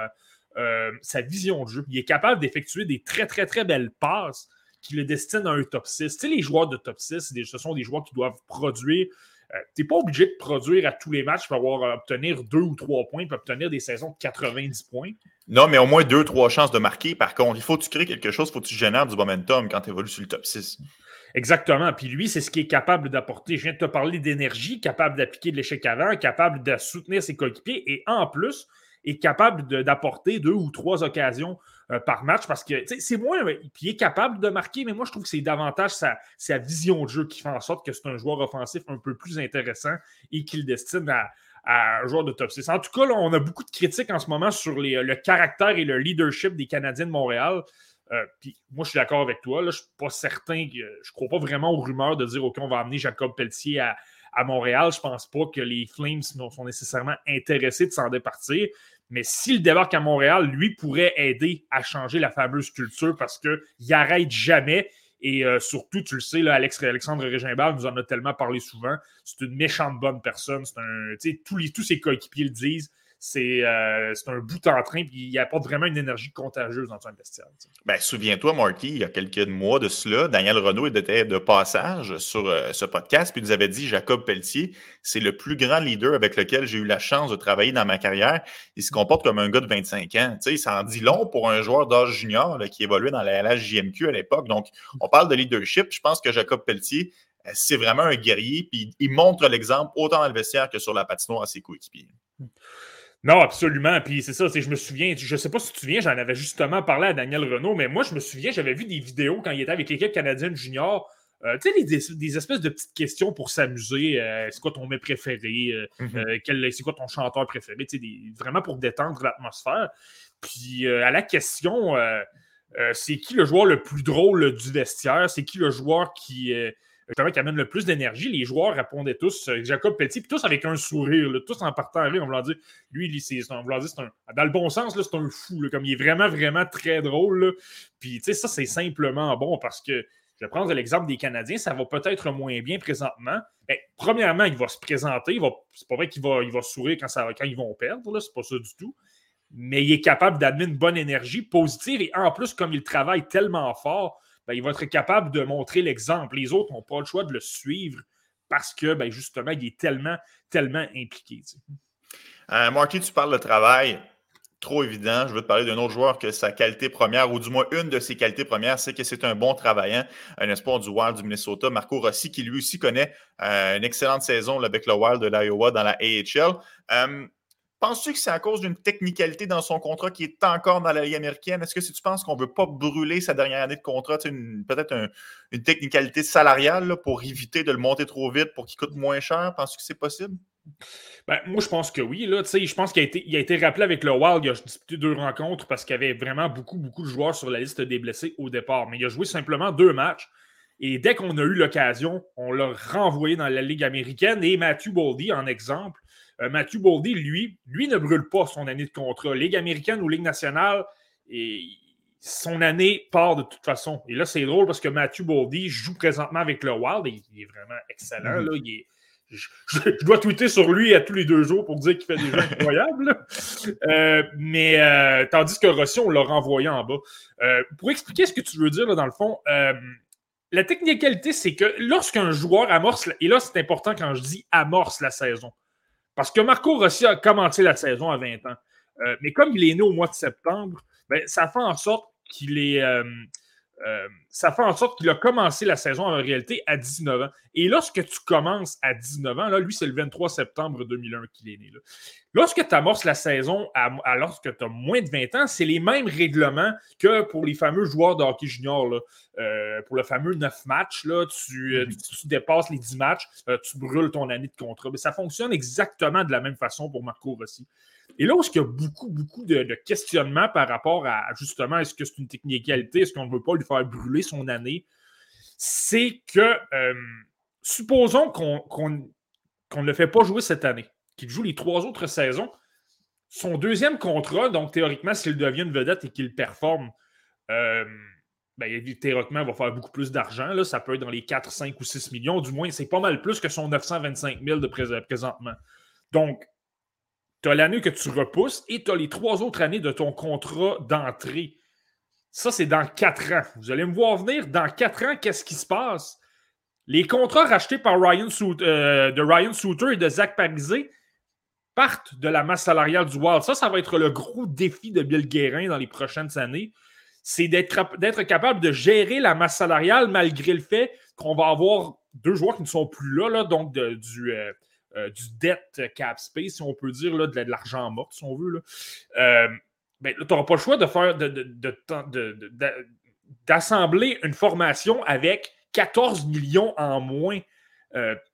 euh, sa vision de jeu. Il est capable d'effectuer des très, très, très belles passes qui le destinent à un top 6. Tu sais, les joueurs de top 6, ce sont des joueurs qui doivent produire tu n'es pas obligé de produire à tous les matchs pour avoir, euh, obtenir deux ou trois points, pour obtenir des saisons de 90 points. Non, mais au moins deux, trois chances de marquer. Par contre, il faut que tu crées quelque chose, il faut que tu génères du momentum quand tu évolues sur le top 6. Exactement. Puis lui, c'est ce qu'il est capable d'apporter. Je viens de te parler d'énergie, capable d'appliquer de l'échec avant, capable de soutenir ses coéquipiers et en plus, est capable d'apporter deux ou trois occasions euh, par match parce que c'est moins. Puis il est capable de marquer, mais moi, je trouve que c'est davantage sa, sa, vision de jeu qui fait en sorte que c'est un joueur offensif un peu plus intéressant et qu'il destine à, à un joueur de top 6. En tout cas, on a beaucoup de critiques en ce moment sur le caractère et le leadership des Canadiens de Montréal. Euh, puis moi, je suis d'accord avec toi. Là, je ne suis pas certain, je ne crois pas vraiment aux rumeurs de dire OK, on va amener Jacob Pelletier à, Montréal. Je ne pense pas que les Flames sont nécessairement intéressés de s'en départir. Mais s'il débarque à Montréal, lui pourrait aider à changer la fameuse culture parce qu'il n'arrête jamais. Et euh, surtout, tu le sais, là, Alex, Alexandre Régimbal nous en a tellement parlé souvent. C'est une méchante bonne personne. C'est un, tous, les, tous ses coéquipiers le disent. Euh, c'est un bout en train, puis il n'y a pas vraiment une énergie contagieuse dans son bestial. Ben, souviens-toi, Marky, il y a quelques mois de cela, Daniel Renault était de passage sur euh, ce podcast, puis il nous avait dit Jacob Pelletier, c'est le plus grand leader avec lequel j'ai eu la chance de travailler dans ma carrière. Il se comporte comme un gars de 25 ans. Tu sais, ça en dit long pour un joueur d'âge junior qui évoluait dans la LHJMQ à l'époque. Donc, on parle de leadership. Je pense que Jacob Pelletier, euh, c'est vraiment un guerrier, puis il montre l'exemple autant dans le vestiaire que sur la patinoire à ses coéquipiers. Non, absolument. Puis c'est ça, je me souviens, je ne sais pas si tu te souviens, j'en avais justement parlé à Daniel Renault, mais moi, je me souviens, j'avais vu des vidéos quand il était avec l'équipe canadienne junior. Euh, tu sais, des, espèces de petites questions pour s'amuser. Euh, c'est quoi ton mets préféré? Euh, mm-hmm. c'est quoi ton chanteur préféré? vraiment pour détendre l'atmosphère. Puis à la question, c'est qui le joueur le plus drôle du vestiaire? C'est qui le joueur qui qui amène le plus d'énergie. Les joueurs répondaient tous, euh, Jacob Petit, puis tous avec un sourire, tous en partant à rire, on voulant dire, lui, c'est un, un, dans le bon sens, c'est un fou, comme il est vraiment, vraiment très drôle. Puis, tu sais, ça, c'est simplement bon parce que, je vais prendre l'exemple des Canadiens, ça va peut-être moins bien présentement. Premièrement, il va se présenter, c'est pas vrai qu'il va, il va sourire quand, ça, quand ils vont perdre, c'est pas ça du tout mais il est capable d'amener une bonne énergie positive et en plus, comme il travaille tellement fort, ben, il va être capable de montrer l'exemple. Les autres n'ont pas le choix de le suivre parce que, ben, justement, il est tellement, tellement impliqué. Euh, Marky, tu parles de travail trop évident. Je veux te parler d'un autre joueur que sa qualité première, ou du moins une de ses qualités premières, c'est que c'est un bon travaillant, un espoir du Wild du Minnesota, Marco Rossi, qui lui aussi connaît euh, une excellente saison avec le Wild de l'Iowa dans la AHL. Euh, Penses-tu que c'est à cause d'une technicalité dans son contrat qui est encore dans la Ligue américaine? Est-ce que si tu penses qu'on ne veut pas brûler sa dernière année de contrat, peut-être une technicalité salariale pour éviter de le monter trop vite pour qu'il coûte moins cher? Penses-tu que c'est possible? Ben, moi, je pense que oui. Là, je pense qu'il a, été, rappelé avec le Wild. Il a disputé deux rencontres parce qu'il y avait vraiment beaucoup, beaucoup de joueurs sur la liste des blessés au départ. Mais il a joué simplement deux matchs. Et dès qu'on a eu l'occasion, on l'a renvoyé dans la Ligue américaine. Et Matthew Boldy, en exemple, euh, Matthew Boldy, lui, lui ne brûle pas son année de contrat. Ligue américaine ou Ligue nationale, et son année part de toute façon. Et là, c'est drôle parce que Matthew Boldy joue présentement avec le Wild et il est vraiment excellent. Mhm. je, dois tweeter sur lui à tous les deux jours pour dire qu'il fait des jeux incroyables. Euh, mais euh, tandis que Rossi, on l'a renvoyé en bas. pour expliquer ce que tu veux dire, dans le fond, la technicalité, c'est que lorsqu'un joueur amorce, et là, c'est important quand je dis amorce la saison, parce que Marco Rossi a commencé la saison à 20 ans. Euh, mais comme il est né au mois de septembre, ben, ça fait en sorte qu'il est. Euh, euh, ça fait en sorte qu'il a commencé la saison en réalité à 19 ans. Et lorsque tu commences à 19 ans, là, lui, c'est le 23 septembre 2001 qu'il est né. Lorsque tu amorces la saison, à, lorsque tu as moins de 20 ans, c'est les mêmes règlements que pour les fameux joueurs de hockey junior. Euh, pour le fameux 9 matchs, là, tu, euh, mm-hmm. dépasses les 10 matchs, tu brûles ton année de contrat. Mais ça fonctionne exactement de la même façon pour Marco Rossi. Et là où il y a beaucoup, beaucoup de, questionnements par rapport à justement est-ce que c'est une technicalité, est-ce qu'on ne veut pas lui faire brûler son année, c'est que euh, supposons qu'on ne le fait pas jouer cette année, qu'il joue les trois autres saisons. Son deuxième contrat, donc théoriquement, s'il devient une vedette et qu'il performe, euh, ben, théoriquement, il va faire beaucoup plus d'argent. Ça peut être dans les 4, 5 ou 6 millions. Du moins, c'est pas mal plus que son 925 000 de présentement. Donc, tu as l'année que tu repousses et tu as les trois autres années de ton contrat d'entrée. Ça, c'est dans quatre ans. Vous allez me voir venir. Dans quatre ans, qu'est-ce qui se passe? Les contrats rachetés par Ryan euh, de Ryan Souter et de Zach Parizé partent de la masse salariale du Wild. Ça, ça va être le gros défi de Bill Guérin dans les prochaines années. C'est d'être capable de gérer la masse salariale malgré le fait qu'on va avoir deux joueurs qui ne sont plus là, là donc du, euh, euh, du debt cap space, si on peut dire, là, de, l'argent mort, si on veut. Euh, ben, tu n'auras pas le choix de d'assembler une formation avec 14 millions en moins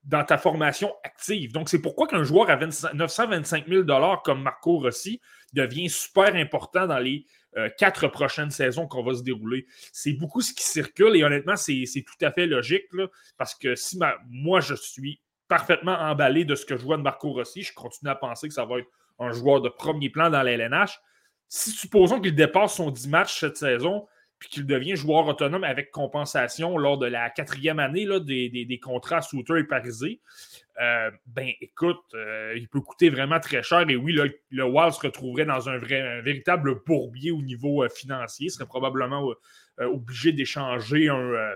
dans ta formation active. Donc, c'est pourquoi qu'un joueur à 925 000 comme Marco Rossi devient super important dans les quatre prochaines saisons qu'on va se dérouler. C'est beaucoup ce qui circule et honnêtement, c'est tout à fait logique parce que si moi, je suis parfaitement emballé de ce que je vois de Marco Rossi, je continue à penser que ça va être un joueur de premier plan dans la LNH. Si supposons qu'il dépasse son 10 matchs cette saison, puis qu'il devient joueur autonome avec compensation lors de la quatrième année là, des, contrats Souter et Parisé, euh, ben écoute, euh, il peut coûter vraiment très cher. Et oui, le Wild se retrouverait dans un, vrai, véritable bourbier au niveau euh, financier. Il serait probablement obligé d'échanger un,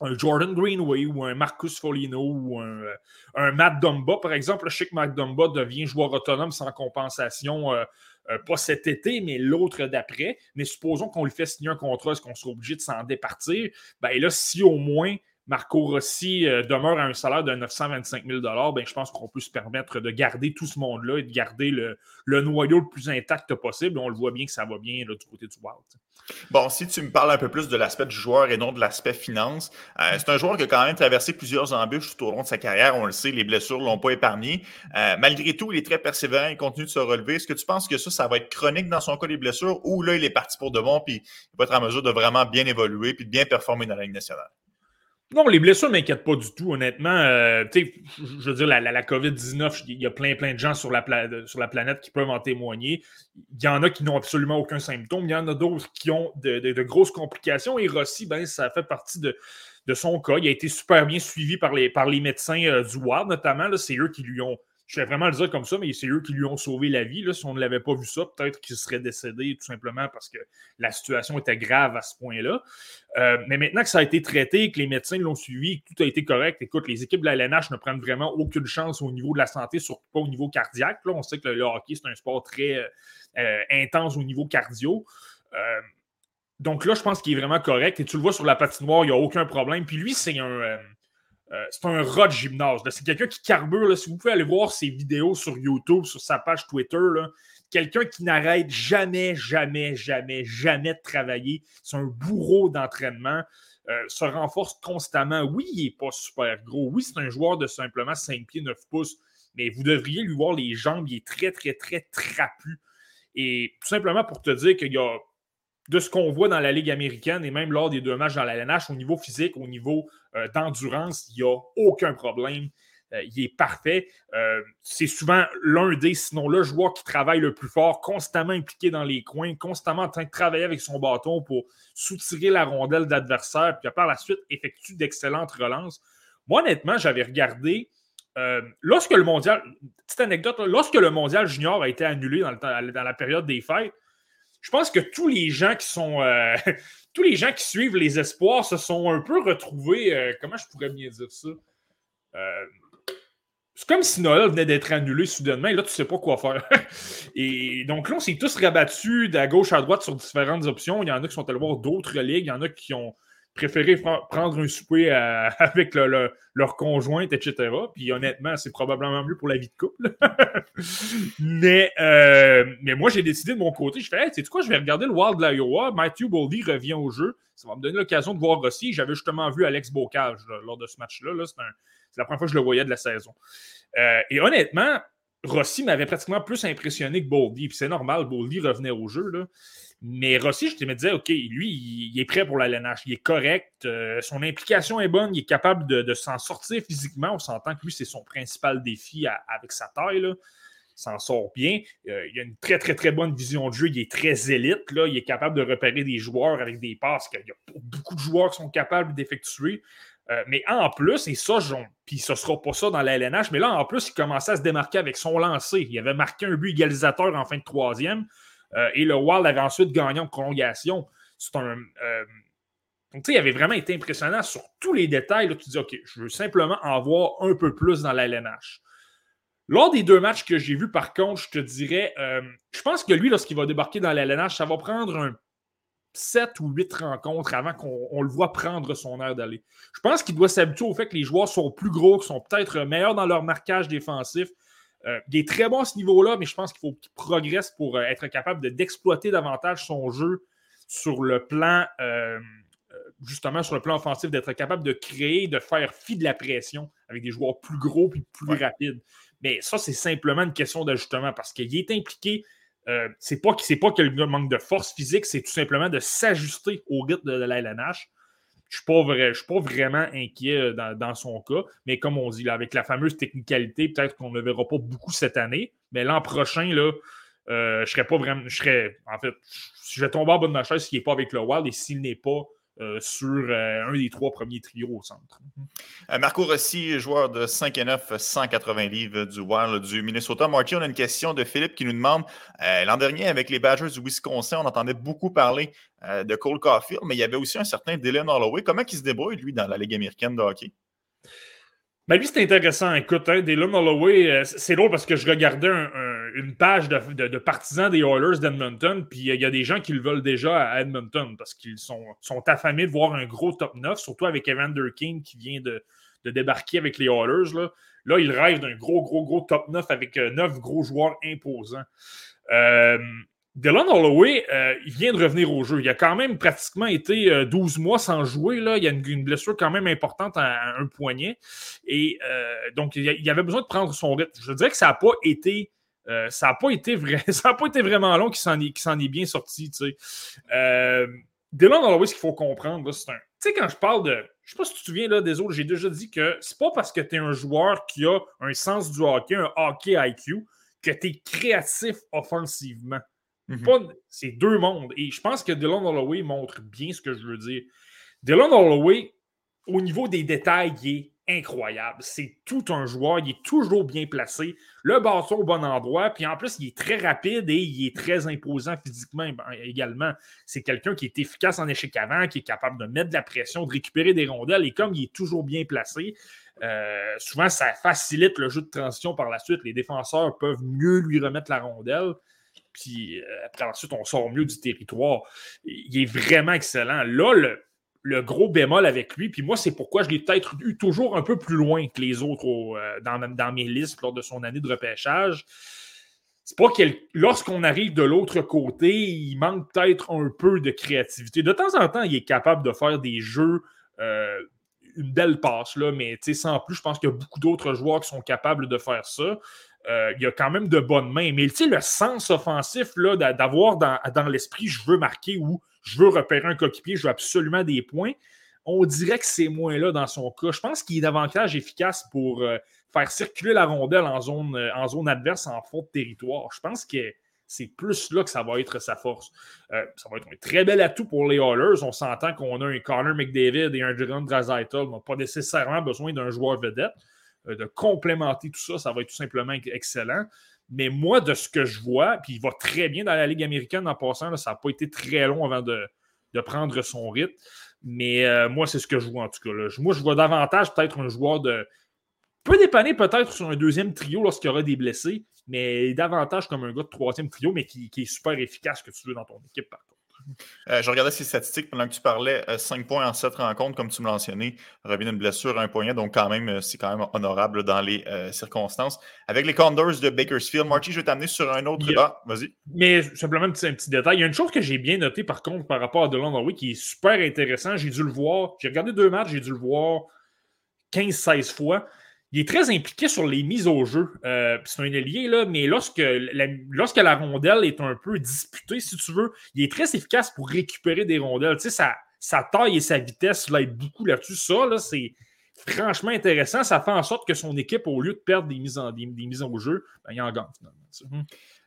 Jordan Greenway ou un Marcus Folino ou un, Matt Dumba, par exemple. Je sais que Matt Dumba devient joueur autonome sans compensation euh, pas cet été, mais l'autre d'après. Mais supposons qu'on lui fait signer un contrat, est-ce qu'on sera obligé de s'en départir? Ben là, si au moins Marco Rossi euh, demeure à un salaire de 925 000 ben, je pense qu'on peut se permettre de garder tout ce monde-là et de garder le, noyau le plus intact possible. On le voit bien que ça va bien du côté du Wild. Bon, si tu me parles un peu plus de l'aspect du joueur et non de l'aspect finance, euh, c'est un joueur qui a quand même traversé plusieurs embûches tout au long de sa carrière. On le sait, les blessures ne l'ont pas épargné. Euh, malgré tout, il est très persévérant, il continue de se relever. Est-ce que tu penses que ça, ça va être chronique dans son cas, les blessures, ou là, il est parti pour de bon, puis il va être en mesure de vraiment bien évoluer, puis de bien performer dans la Ligue nationale? Non, les blessures ne m'inquiètent pas du tout, honnêtement. Euh, je veux dire, la, COVID-19, il y a plein, plein de gens sur la, sur la, planète qui peuvent en témoigner. Il y en a qui n'ont absolument aucun symptôme. Il y en a d'autres qui ont de, grosses complications. Et Rossi, ben, ça fait partie de, son cas. Il a été super bien suivi par les, médecins euh, du WAD, notamment. C'est eux qui lui ont je vais vraiment le dire comme ça, mais c'est eux qui lui ont sauvé la vie. Là. Si on ne l'avait pas vu ça, peut-être qu'il serait décédé tout simplement parce que la situation était grave à ce point-là. Euh, mais maintenant que ça a été traité, que les médecins l'ont suivi, que tout a été correct, écoute, les équipes de la LNH ne prennent vraiment aucune chance au niveau de la santé, surtout pas au niveau cardiaque. Là. On sait que le, hockey, c'est un sport très euh, intense au niveau cardio. Euh, donc là, je pense qu'il est vraiment correct. Et tu le vois sur la patinoire, il n'y a aucun problème. Puis lui, c'est un euh, c'est un rat de gymnase. C'est quelqu'un qui carbure. Si vous pouvez aller voir ses vidéos sur YouTube, sur sa page Twitter, quelqu'un qui n'arrête jamais, jamais, jamais, jamais de travailler. C'est un bourreau d'entraînement. Euh, se renforce constamment. Oui, il n'est pas super gros. Oui, c'est un joueur de simplement 5 pieds 9 pouces. Mais vous devriez lui voir les jambes. Il est très, très, très trapu. Et tout simplement pour te dire qu'il y a de ce qu'on voit dans la Ligue américaine et même lors des deux matchs dans la LNH, au niveau physique, au niveau d'endurance, il n'y a aucun problème. Euh, il est parfait. Euh, c'est souvent l'un des, sinon le joueur qui travaille le plus fort, constamment impliqué dans les coins, constamment en train de travailler avec son bâton pour soutirer la rondelle d'adversaire, puis par la suite effectue d'excellentes relances. Moi, honnêtement, j'avais regardé. lorsque le mondial, petite anecdote, lorsque le mondial junior a été annulé dans la période des fêtes, je pense que tous les gens qui sont. Tous les gens qui suivent les espoirs se sont un peu retrouvés. Euh, comment je pourrais bien dire ça? Euh, c'est comme si Noël venait d'être annulé soudainement et là, tu sais pas quoi faire. et donc là, on s'est tous rabattus de gauche à droite sur différentes options. Il y en a qui sont allés voir d'autres ligues, il y en a qui ont préféré prendre un souper avec leur conjointe, etc. Puis honnêtement, c'est probablement mieux pour la vie de couple. mais, euh, mais moi, j'ai décidé de mon côté, je fais, hey, tu sais quoi, je vais regarder le Wild de l'Iowa. Matthew Boldy revient au jeu. Ça va me donner l'occasion de voir Rossi. J'avais justement vu Alex Bocage lors de ce match-là. c'est la première fois que je le voyais de la saison. Euh, et honnêtement, Rossi m'avait pratiquement plus impressionné que Boldy. Puis c'est normal, Boldy revenait au jeu. Là. Mais Rossi, je me disais, OK, lui, il, est prêt pour la LNH, il est correct, euh, son implication est bonne, il est capable de, s'en sortir physiquement. On s'entend que lui, c'est son principal défi avec sa taille. Il s'en sort bien. Euh, il a une très, très, très bonne vision de jeu. Il est très élite. Là. Il est capable de repérer des joueurs avec des passes qu'il y a beaucoup de joueurs qui sont capables d'effectuer. Euh, mais en plus, et ça, puis ce ne sera pas ça dans la LNH, mais là, en plus, il commençait à se démarquer avec son lancer. Il avait marqué un but égalisateur en fin de troisième. Euh, et le Wild avait ensuite gagné en prolongation. C'est un. Euh, tu sais, il avait vraiment été impressionnant sur tous les détails. Tu dis, OK, je veux simplement en voir un peu plus dans la LNH. Lors des deux matchs que j'ai vus, par contre, je te dirais, euh, je pense que lui, lorsqu'il va débarquer dans la LNH, ça va prendre un 7 ou 8 rencontres avant qu'on le voit prendre son air d'aller. Je pense qu'il doit s'habituer au fait que les joueurs sont plus gros, qu'ils sont peut-être meilleurs dans leur marquage défensif, euh, il est très bon à ce niveau-là, mais je pense qu'il faut qu'il progresse pour euh, être capable d'exploiter davantage son jeu sur le plan, euh, justement, sur le plan offensif, d'être capable de créer, de faire fi de la pression avec des joueurs plus gros et plus rapides. Mais ça, c'est simplement une question d'ajustement parce qu'il est impliqué. Euh, c'est pas, pas que le manque de force physique, c'est tout simplement de s'ajuster au rythme de, la LNH. Je ne suis, pas vraiment inquiet euh, dans, son cas, mais comme on dit, avec la fameuse technicalité, peut-être qu'on ne verra pas beaucoup cette année, mais l'an prochain, là, euh, je serais pas vraiment. Je serais. En fait, je vais tomber en bas de ma chaise s'il n'est pas avec le Wild et s'il n'est pas euh, sur euh, un des trois premiers trios au centre. Marco Rossi, joueur de 5 et 9, 180 livres du Wild du Minnesota. Marty, on a une question de Philippe qui nous demande l'an dernier, avec les Badgers du Wisconsin, on entendait beaucoup parler de Cole Caulfield, mais il y avait aussi un certain Dylan Holloway. Comment il se débrouille, lui, dans la Ligue américaine de hockey? Ben lui, c'est intéressant. Écoute, hein, Dylan Holloway, c'est drôle parce que je regardais un une page de, partisans des Oilers d'Edmonton, puis il y a des gens qui le veulent déjà à Edmonton parce qu'ils sont, sont affamés de voir un gros top 9, surtout avec Evander King qui vient de, débarquer avec les Oilers. Là, là il rêve d'un gros, gros, gros top 9 avec euh, neuf gros joueurs imposants. Euh, Dylan Holloway, euh, il vient de revenir au jeu. Il a quand même pratiquement été 12 mois sans jouer. Là. Il y a une, blessure quand même importante à, un poignet. Et donc, il, il, avait besoin de prendre son rythme. Je dirais que ça n'a pas été euh, ça n'a pas, été vrai, ça pas été vraiment long qu'il s'en est, est, bien sorti. Tu sais. euh, Dylan Holloway, ce qu'il faut comprendre, c'est un. Tu sais, quand je parle de. Je sais pas si tu te souviens là, des autres, j'ai déjà dit que c'est pas parce que tu es un joueur qui a un sens du hockey, un hockey IQ, que tu es créatif offensivement. Mhm. C'est deux mondes. Et je pense que Dylan Holloway montre bien ce que je veux dire. Dylan Holloway, au niveau des détails, il est incroyable. C'est tout un joueur. Il est toujours bien placé. Le bâton au bon endroit. Puis en plus, il est très rapide et il est très imposant physiquement ben, également. C'est quelqu'un qui est efficace en échec avant, qui est capable de mettre de la pression, de récupérer des rondelles. Et comme il est toujours bien placé, euh, souvent ça facilite le jeu de transition par la suite. Les défenseurs peuvent mieux lui remettre la rondelle. Puis euh, après, ensuite, on sort mieux du territoire. Il est vraiment excellent. Là, le, le gros bémol avec lui. Puis moi, c'est pourquoi je l'ai peut-être eu toujours un peu plus loin que les autres euh, dans, mes listes lors de son année de repêchage. C'est pas que lorsqu'on arrive de l'autre côté, il manque peut-être un peu de créativité. De temps en temps, il est capable de faire des jeux, euh, une belle passe, là, mais sans plus, je pense qu'il y a beaucoup d'autres joueurs qui sont capables de faire ça. Euh, il y a quand même de bonnes mains. Mais le sens offensif d'avoir dans, dans l'esprit, je veux marquer ou je veux repérer un coéquipier, je veux absolument des points. On dirait que c'est moins là dans son cas. Je pense qu'il est davantage efficace pour euh, faire circuler la rondelle en zone, euh, en zone adverse en fond de territoire. Je pense que c'est plus là que ça va être sa force. Euh, ça va être un très bel atout pour les Oilers. On s'entend qu'on a un Connor McDavid et un Jordan Drazaitel. On n'a pas nécessairement besoin d'un joueur vedette. de complémenter tout ça, ça va être tout simplement excellent. Mais moi, de ce que je vois, puis il va très bien dans la Ligue américaine en passant, ça n'a pas été très long avant de, prendre son rythme. Mais euh, moi, c'est ce que je vois en tout cas. Moi, je vois davantage peut-être un joueur de. Peut dépanner peut-être sur un deuxième trio lorsqu'il y aura des blessés, mais davantage comme un gars de troisième trio, mais qui, est super efficace que tu veux dans ton équipe par. Euh, je regardais ces statistiques pendant que tu parlais. 5 euh, points en 7 rencontres, comme tu me mentionné. Revient d'une blessure à un poignet, donc quand même, euh, c'est quand même honorable dans les circonstances. Avec les Condors de Bakersfield, Marty, je vais t'amener sur un autre débat. Vas-y. Mais simplement un petit, détail. Il y a une chose que j'ai bien noté par contre par rapport à Delon Norway qui est super intéressant. J'ai dû le voir. J'ai regardé deux matchs, j'ai dû le voir 15-16 fois il est très impliqué sur les mises au jeu. Euh, c'est un ailier, là, mais lorsque la, lorsque la rondelle est un peu disputée, si tu veux, il est très efficace pour récupérer des rondelles. Tu sais, sa, taille et sa vitesse l'aident beaucoup là-dessus. Ça, là, c'est franchement intéressant. Ça fait en sorte que son équipe, au lieu de perdre des mises, en, des, mises au jeu, ben, il en gagne finalement.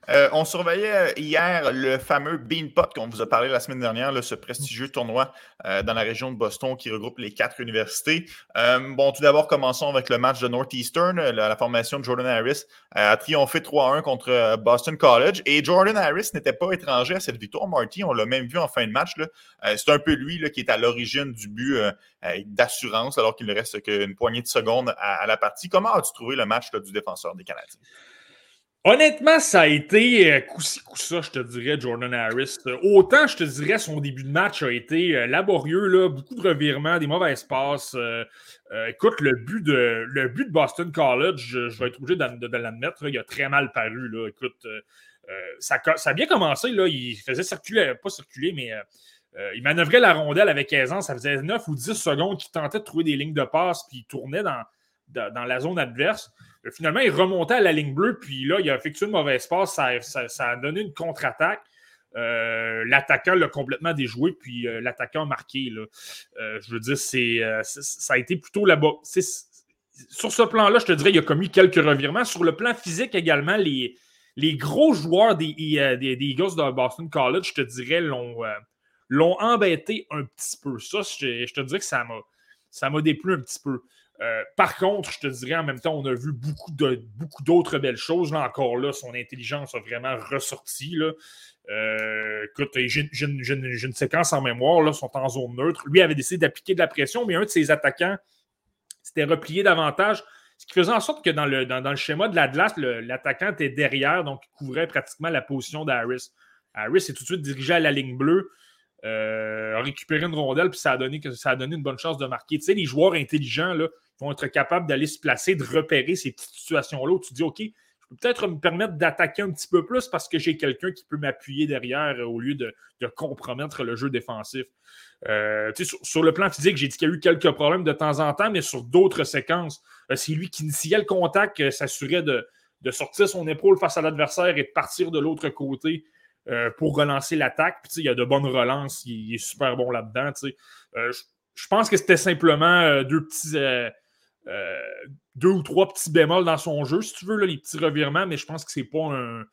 Euh, on surveillait euh, hier le fameux Beanpot qu'on vous a parlé la semaine dernière, ce prestigieux tournoi euh, dans la région de Boston qui regroupe les quatre universités. bon, tout d'abord, commençons avec le match de Northeastern. La, formation de Jordan Harris a triomphé 3-1 contre Boston College. Et Jordan Harris n'était pas étranger à cette victoire, Marty. On l'a même vu en fin de match. C'est un peu lui qui est à l'origine du but d'assurance alors qu'il ne reste qu'une poignée de secondes à, la partie. Comment as-tu trouvé le match du défenseur des Canadiens? Honnêtement, ça a été euh, coup-ci, coup-ça, je te dirais, Jordan Harris. Euh, autant, je te dirais, son début de match a été euh, laborieux, là, beaucoup de revirements, des mauvais passes. écoute, le but, de, Boston College, je, vais être obligé de, l'admettre, il a très mal paru. Là. Écoute, ça, a bien commencé, là, il faisait circuler, pas circuler, mais il manœuvrait la rondelle avec aisance. Ça faisait 9 ou 10 secondes qu'il tentait de trouver des lignes de passe, puis il tournait dans la zone adverse. Finalement, il remontait à la ligne bleue, puis là, il a effectué une mauvaise passe. Ça, a donné une contre-attaque. Euh, l'attaquant l'a complètement déjoué, puis euh, l'attaquant a marqué. Euh, je veux dire, c'est, ça a été plutôt là-bas. Sur ce plan-là, je te dirais, il a commis quelques revirements. Sur le plan physique également, les, les gros joueurs des, des, Eagles de Boston College, je te dirais, l'ont, l'ont embêté un petit peu. Ça, je, je te dirais que ça m'a, ça m'a déplu un petit peu. Euh, par contre, je te dirais en même temps, on a vu beaucoup, d'autres belles choses. Là, encore là, son intelligence a vraiment ressorti. Là. Euh, écoute, j'ai, une séquence en mémoire, là, sont en zone neutre. Lui avait décidé d'appliquer de la pression, mais un de ses attaquants s'était replié davantage, ce qui faisait en sorte que dans le, dans, le schéma de l'Atlas, l'attaquant était derrière, donc il couvrait pratiquement la position d'Harris. Harris est tout de suite dirigé à la ligne bleue. Euh, a récupéré une rondelle, puis ça a donné, ça a donné une bonne chance de marquer. Tu sais, les joueurs intelligents, là, vont être capables d'aller se placer, de repérer ces petites situations-là où tu dis, OK, je peux peut-être me permettre d'attaquer un petit peu plus parce que j'ai quelqu'un qui peut m'appuyer derrière euh, au lieu de, compromettre le jeu défensif. Euh, sur, le plan physique, j'ai dit qu'il y a eu quelques problèmes de temps en temps, mais sur d'autres séquences, euh, c'est lui qui initiait le contact, s'assurait de, sortir son épaule face à l'adversaire et de partir de l'autre côté. pour relancer l'attaque. il y a de bonnes relances, il, est super bon là-dedans. je, pense que c'était simplement deux petits, deux ou trois petits bémols dans son jeu, si tu veux, les petits revirements, mais je pense que c'est pas un,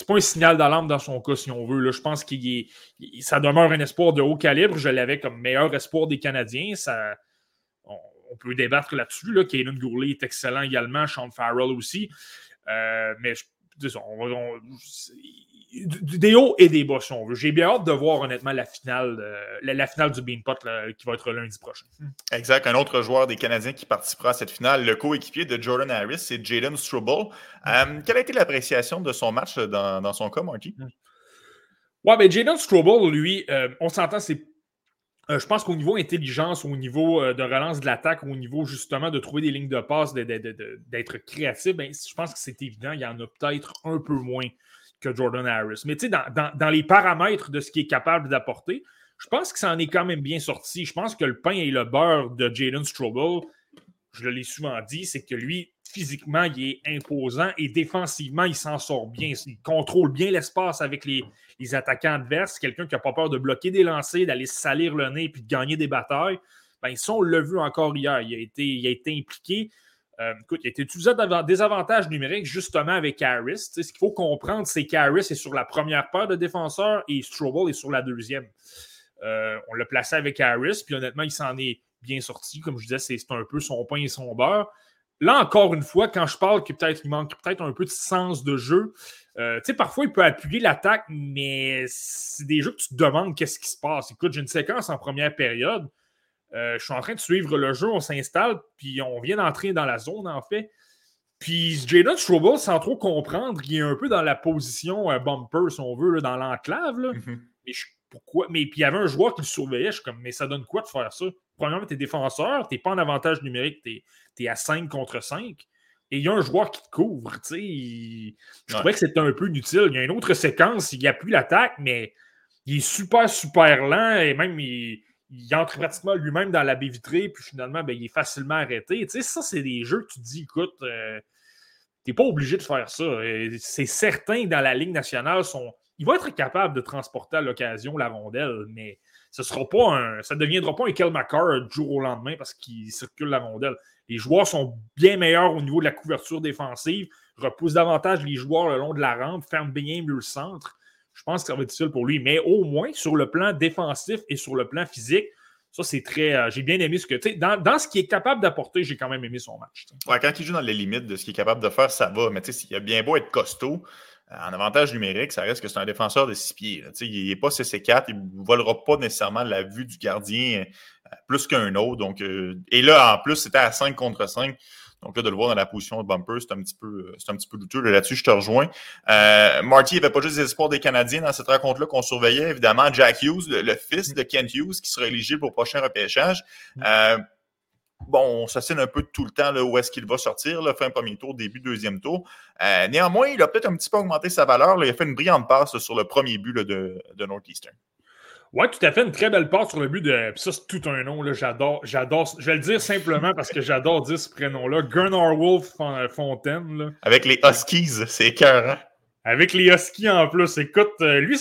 c'est pas un signal d'alarme dans son cas, si on veut. Là. Je pense que ça demeure un espoir de haut calibre. Je l'avais comme meilleur espoir des Canadiens. Ça, on, peut débattre là-dessus. Là. Kaden Gourley est excellent également, Sean Farrell aussi. Euh, mais on, des hauts et des bas, si on veut. J'ai bien hâte de voir honnêtement la finale, euh, la, finale du Beanpot qui va être lundi prochain. Exact. Un autre joueur des Canadiens qui participera à cette finale, le coéquipier de Jordan Harris, c'est Jaden Struble. Euh, quelle a été l'appréciation de son match dans, son cas, Marty? Hmm. Ouais, mais Jaden Struble, lui, euh, on s'entend, c'est je pense qu'au niveau intelligence, au niveau de relance de l'attaque, au niveau justement de trouver des lignes de passe, d'être créatif, ben, je pense que c'est évident, il y en a peut-être un peu moins que Jordan Harris. Mais tu sais, dans, les paramètres de ce qu'il est capable d'apporter, je pense que ça en est quand même bien sorti. Je pense que le pain et le beurre de Jaden Strobel, je l'ai souvent dit, c'est que lui, physiquement, il est imposant et défensivement, il s'en sort bien. Il contrôle bien l'espace avec les, attaquants adverses. Quelqu'un qui n'a pas peur de bloquer des lancers, d'aller salir le nez puis de gagner des batailles. Ben, ça, on l'a vu encore hier. Il a été, impliqué. Euh, écoute, il a été utilisé des avantages numériques justement avec Harris. ce qu'il faut comprendre, c'est qu'Harris est sur la première paire de défenseurs et Strobel est sur la deuxième. Euh, on l'a placé avec Harris, puis honnêtement, il s'en est bien sorti. Comme je disais, c'est un peu son pain et son beurre. Là, encore une fois, quand je parle qu'il peut manque peut-être un peu de sens de jeu, euh, tu sais, parfois, il peut appuyer l'attaque, mais c'est des jeux que tu te demandes qu'est-ce qui se passe. Écoute, j'ai une séquence en première période euh, je suis en train de suivre le jeu, on s'installe, puis on vient d'entrer dans la zone, en fait. Puis Jaden Strobel, sans trop comprendre, il est un peu dans la position euh, bumper, si on veut, dans l'enclave. Mhm. Mais pourquoi? Mais puis il y avait un joueur qui le surveillait. Je suis comme, mais ça donne quoi de faire ça? Premièrement, tu es défenseur, tu n'es pas en avantage numérique, tu es, à 5 contre 5. Et il y a un joueur qui te couvre. Je trouvais que c'était un peu inutile. Il y a une autre séquence, il n'y a plus l'attaque, mais il est super, super lent et même il il entre pratiquement lui-même dans la baie vitrée, puis finalement, ben, il est facilement arrêté. Tu sais, ça, c'est des jeux que tu te dis, écoute, euh, t'es pas obligé de faire ça. C'est certain que dans la Ligue nationale, son... il va être capable de transporter à l'occasion la rondelle, mais ce sera pas un, ça ne deviendra pas un Kel du jour au lendemain parce qu'il circule la rondelle. Les joueurs sont bien meilleurs au niveau de la couverture défensive, repoussent davantage les joueurs le long de la rampe, ferment bien mieux le centre je pense que ça va être difficile pour lui. Mais au moins, sur le plan défensif et sur le plan physique, ça, c'est très. Euh, j'ai bien aimé ce que. Dans, ce qu'il est capable d'apporter, j'ai quand même aimé son match. Ouais, quand il joue dans les limites de ce qu'il est capable de faire, ça va. Mais tu sais, s'il a bien beau être costaud, en avantage numérique, ça reste que c'est un défenseur de six pieds. sais, il n'est pas CC4, il ne volera pas nécessairement la vue du gardien euh, plus qu'un autre. Donc, et là, en plus, c'était à 5 contre 5. Donc là, de le voir dans la position de bumper, c'est un petit peu, c'est un petit peu douteux. Là-dessus, je te rejoins. Euh, Marty, il n'y avait pas juste des espoirs des Canadiens dans cette rencontre-là qu'on surveillait. Évidemment, Jack Hughes, le, fils de Kent Hughes, qui sera éligible au prochain repêchage. Mm. Euh, bon, on s'assigne un peu tout le temps là, où est-ce qu'il va sortir, là, fin premier tour, début deuxième tour. Euh, néanmoins, il a peut-être un petit peu augmenté sa valeur. Il a fait une brillante passe sur le premier but de, de Northeastern. Ouais, tout à fait. Une très belle passe sur le but de. ça, c'est tout un nom. J'adore. J'adore. Je vais le dire simplement parce que j'adore dire ce prénom-là. Gunnar Wolf Fontaine. Là. Avec les Huskies, c'est cœur. Avec les Huskies en plus. Écoute, euh, lui,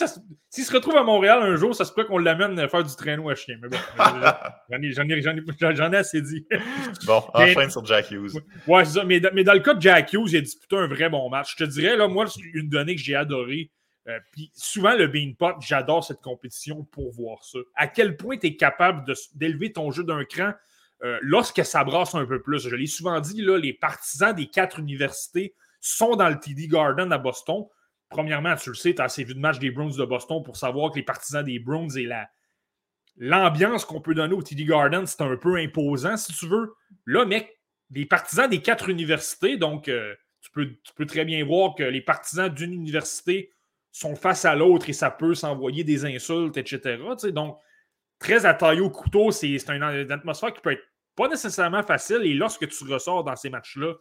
s'il se retrouve à Montréal un jour, ça se peut qu'on l'amène faire du traîneau à chien. Mais bon, j'en ai, ai, assez dit. bon, enfin sur Jack Hughes. Ouais, c'est ça. Mais, mais, dans le cas de Jack Hughes, il a disputé un vrai bon match. Je te dirais, là, moi, une donnée que j'ai adorée. Euh, puis souvent, le Beanpot, j'adore cette compétition pour voir ça. À quel point tu es capable d'élever ton jeu d'un cran euh, lorsque ça brasse un peu plus. Je l'ai souvent dit, là, les partisans des quatre universités sont dans le TD Garden à Boston. Premièrement, tu le sais, tu as assez vu de match des Browns de Boston pour savoir que les partisans des Browns et la, l'ambiance qu'on peut donner au TD Garden, c'est un peu imposant, si tu veux. Là, mec, les partisans des quatre universités, donc euh, tu, peux, tu peux très bien voir que les partisans d'une université sont face à l'autre et ça peut s'envoyer des insultes, etc. donc, très attaillé au couteau, c'est une, une atmosphère qui peut être pas nécessairement facile. Et lorsque tu ressors dans ces matchs-là,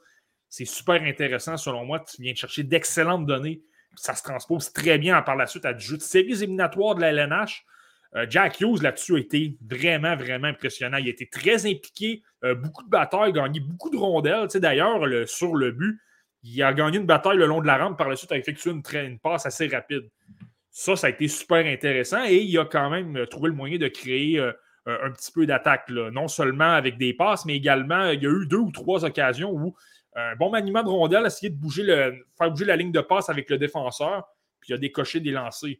c'est super intéressant, selon moi. Tu viens de chercher d'excellentes données. Ça se transpose très bien par la suite à du jeu de séries éliminatoires de la LNH. Euh, Jack Hughes, là-dessus, a été vraiment, vraiment impressionnant. Il a été très impliqué, euh, beaucoup de batailles, gagné beaucoup de rondelles. D'ailleurs, sur le but, il a gagné une bataille le long de la rampe. Par la suite, a effectué une, passe assez rapide. Ça, ça a été super intéressant et il a quand même trouvé le moyen de créer euh, un petit peu d'attaque. Non seulement avec des passes, mais également, il y a eu deux ou trois occasions où un bon maniement de rondelle, essayer de bouger le, faire bouger la ligne de passe avec le défenseur, puis il a décoché des lancers.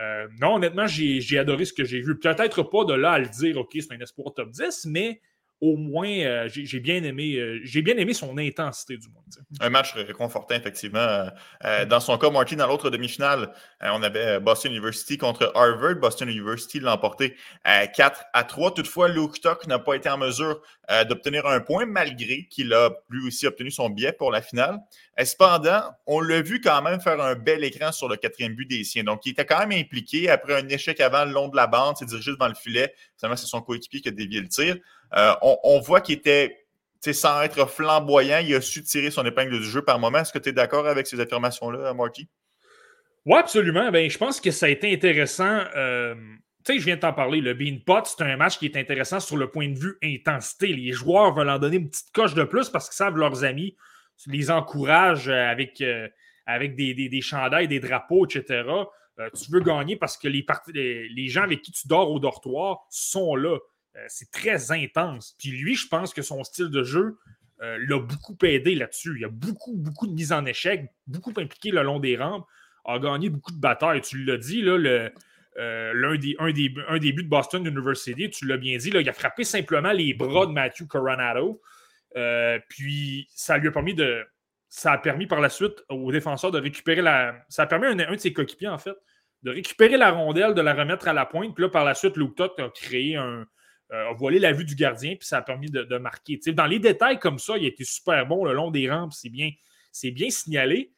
Euh, non, honnêtement, j'ai adoré ce que j'ai vu. Peut-être pas de là à le dire, OK, c'est un espoir top 10, mais au moins, euh, j'ai bien aimé euh, j'ai bien aimé son intensité, du moins. Un match réconfortant, effectivement. Euh, dans son cas, Martin, dans l'autre demi-finale, on avait Boston University contre Harvard. Boston University l'a emporté 4 à 3. Toutefois, Luke Tuck n'a pas été en mesure d'obtenir un point, malgré qu'il a lui aussi obtenu son billet pour la finale. Cependant, on l'a vu quand même faire un bel écran sur le quatrième but des siens. Donc, il était quand même impliqué. Après un échec avant le long de la bande, s'est dirigé devant le filet. Finalement, c'est son coéquipier qui a dévié le tir. Euh, on, voit qu'il était, sans être flamboyant, il a su tirer son épingle du jeu par moment. Est-ce que tu es d'accord avec ces affirmations-là, Marty? Oui, absolument. Ben, je pense que ça a été intéressant. Euh, tu sais, je viens de t'en parler. Le Bean Pot, c'est un match qui est intéressant sur le point de vue intensité. Les joueurs veulent en donner une petite coche de plus parce qu'ils savent leurs amis les encouragent avec, euh, avec des, des, chandails, des drapeaux, etc. tu veux gagner parce que les, les, gens avec qui tu dors au dortoir sont là. Euh, c'est très intense. Puis lui, je pense que son style de jeu euh, l'a beaucoup aidé là-dessus. Il a beaucoup, beaucoup de mise en échec, beaucoup impliqué le long des rampes, a gagné beaucoup de batailles. Tu l'as dit, là, le, euh, l'un des, un, des, buts de Boston University, tu l'as bien dit, il a frappé simplement les bras de Matthew Coronado. puis ça lui a permis de. Ça a permis par la suite aux défenseurs de récupérer la. Ça a permis un, de ses coéquipiers, en fait, de récupérer la rondelle, de la remettre à la pointe. Puis là, par la suite, Luke a créé un, a voilé la vue du gardien, puis ça a permis de, marquer. dans les détails comme ça, il a été super bon le long des rampes, c'est bien, signalé.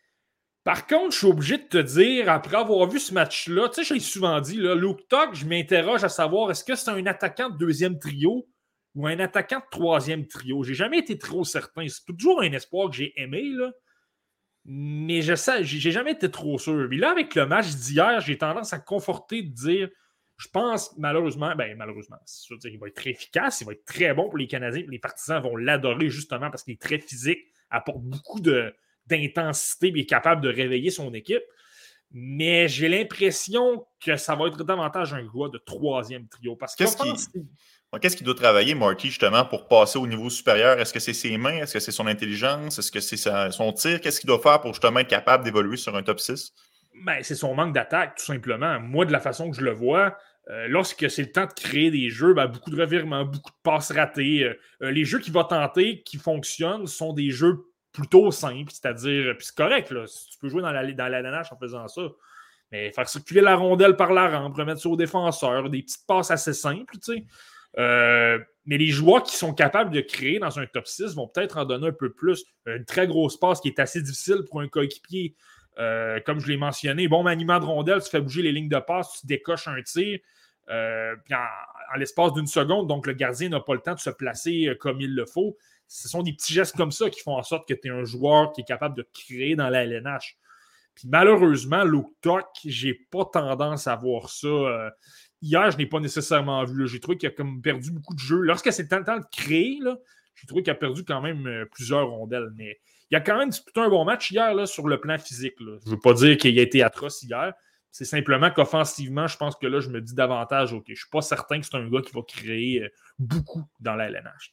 Par contre, je suis obligé de te dire, après avoir vu ce match-là, tu sais, je l'ai souvent dit, là, Luke je m'interroge à savoir est-ce que c'est un attaquant de deuxième trio ou un attaquant de troisième trio? J'ai jamais été trop certain. C'est toujours un espoir que j'ai aimé, là. Mais je sais, j'ai jamais été trop sûr. Mais là, avec le match d'hier, j'ai tendance à conforter de dire je pense malheureusement, ben malheureusement, sûr, il va être très efficace, il va être très bon pour les Canadiens. Les partisans vont l'adorer justement parce qu'il est très physique, apporte beaucoup d'intensité et est capable de réveiller son équipe. Mais j'ai l'impression que ça va être davantage un gars de troisième trio. Parce qu'est-ce Qu'est-ce qu'il doit travailler, Marty, justement, pour passer au niveau supérieur? Est-ce que c'est ses mains? Est-ce que c'est son intelligence? Est-ce que c'est son tir? Qu'est-ce qu'il doit faire pour justement être capable d'évoluer sur un top 6? Ben, c'est son manque d'attaque, tout simplement. Moi, de la façon que je le vois, euh, lorsque c'est le temps de créer des jeux, ben, beaucoup de revirements, beaucoup de passes ratées. Euh, euh, les jeux qu'il va tenter, qui fonctionnent, sont des jeux plutôt simples, c'est-à-dire, puis c'est correct, tu peux jouer dans la, dans en faisant ça. Mais faire circuler la rondelle par la rampe, remettre ça au défenseur, des petites passes assez simples, tu sais. mais les joueurs qui sont capables de créer dans un top 6 vont peut-être en donner un peu plus. Une très grosse passe qui est assez difficile pour un coéquipier. Euh, comme je l'ai mentionné, bon maniement de rondelle, tu fais bouger les lignes de passe, tu décoches un tir. Euh, puis en, l'espace d'une seconde, donc le gardien n'a pas le temps de se placer euh, comme il le faut. Ce sont des petits gestes comme ça qui font en sorte que tu es un joueur qui est capable de créer dans la LNH. Puis malheureusement, Luke Tuck, j'ai pas tendance à voir ça. hier, je n'ai pas nécessairement vu. J'ai trouvé qu'il a comme perdu beaucoup de jeux. Lorsque c'est le temps de créer, j'ai trouvé qu'il a perdu quand même plusieurs rondelles. Mais il a quand même disputé un bon match hier là, sur le plan physique. Je ne veux pas dire qu'il a été atroce hier. C'est simplement qu'offensivement, je pense que là, je me dis davantage, OK, je ne suis pas certain que c'est un gars qui va créer euh, beaucoup dans la LNH.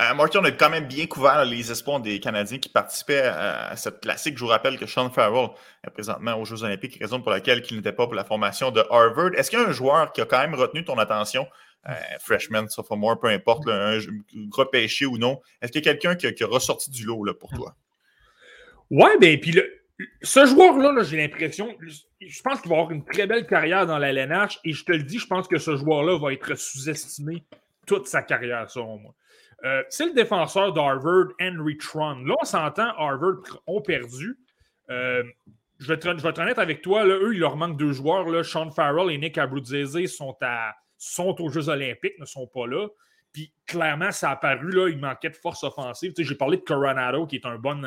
Euh, Martin, on a quand même bien couvert les espoirs des Canadiens qui participaient à, cette classique. Je vous rappelle que Sean Farrell est présentement aux Jeux Olympiques, raison pour laquelle il n'était pas pour la formation de Harvard. Est-ce qu'il y a un joueur qui a quand même retenu ton attention freshman, sophomore, peu importe, un, repêché ou non. Est-ce qu'il y a quelqu'un qui, a ressorti du lot là, pour toi? Ouais, ben, puis ce joueur-là, j'ai l'impression, je pense qu'il va avoir une très belle carrière dans la LNH et je te le dis, je pense que ce joueur-là va être sous-estimé toute sa carrière, selon moi. Euh, c'est le défenseur d'Harvard, Henry Tron. Là, on s'entend, Harvard ont perdu. Euh, je, vais je honnête avec toi. Là, eux, il leur manque deux joueurs. Là. Sean Farrell et Nick Abruzzese sont, sont aux Jeux Olympiques, ne sont pas là. Puis clairement, ça a apparu, là, il manquait de force offensive. j'ai parlé de Coronado, qui est un bon,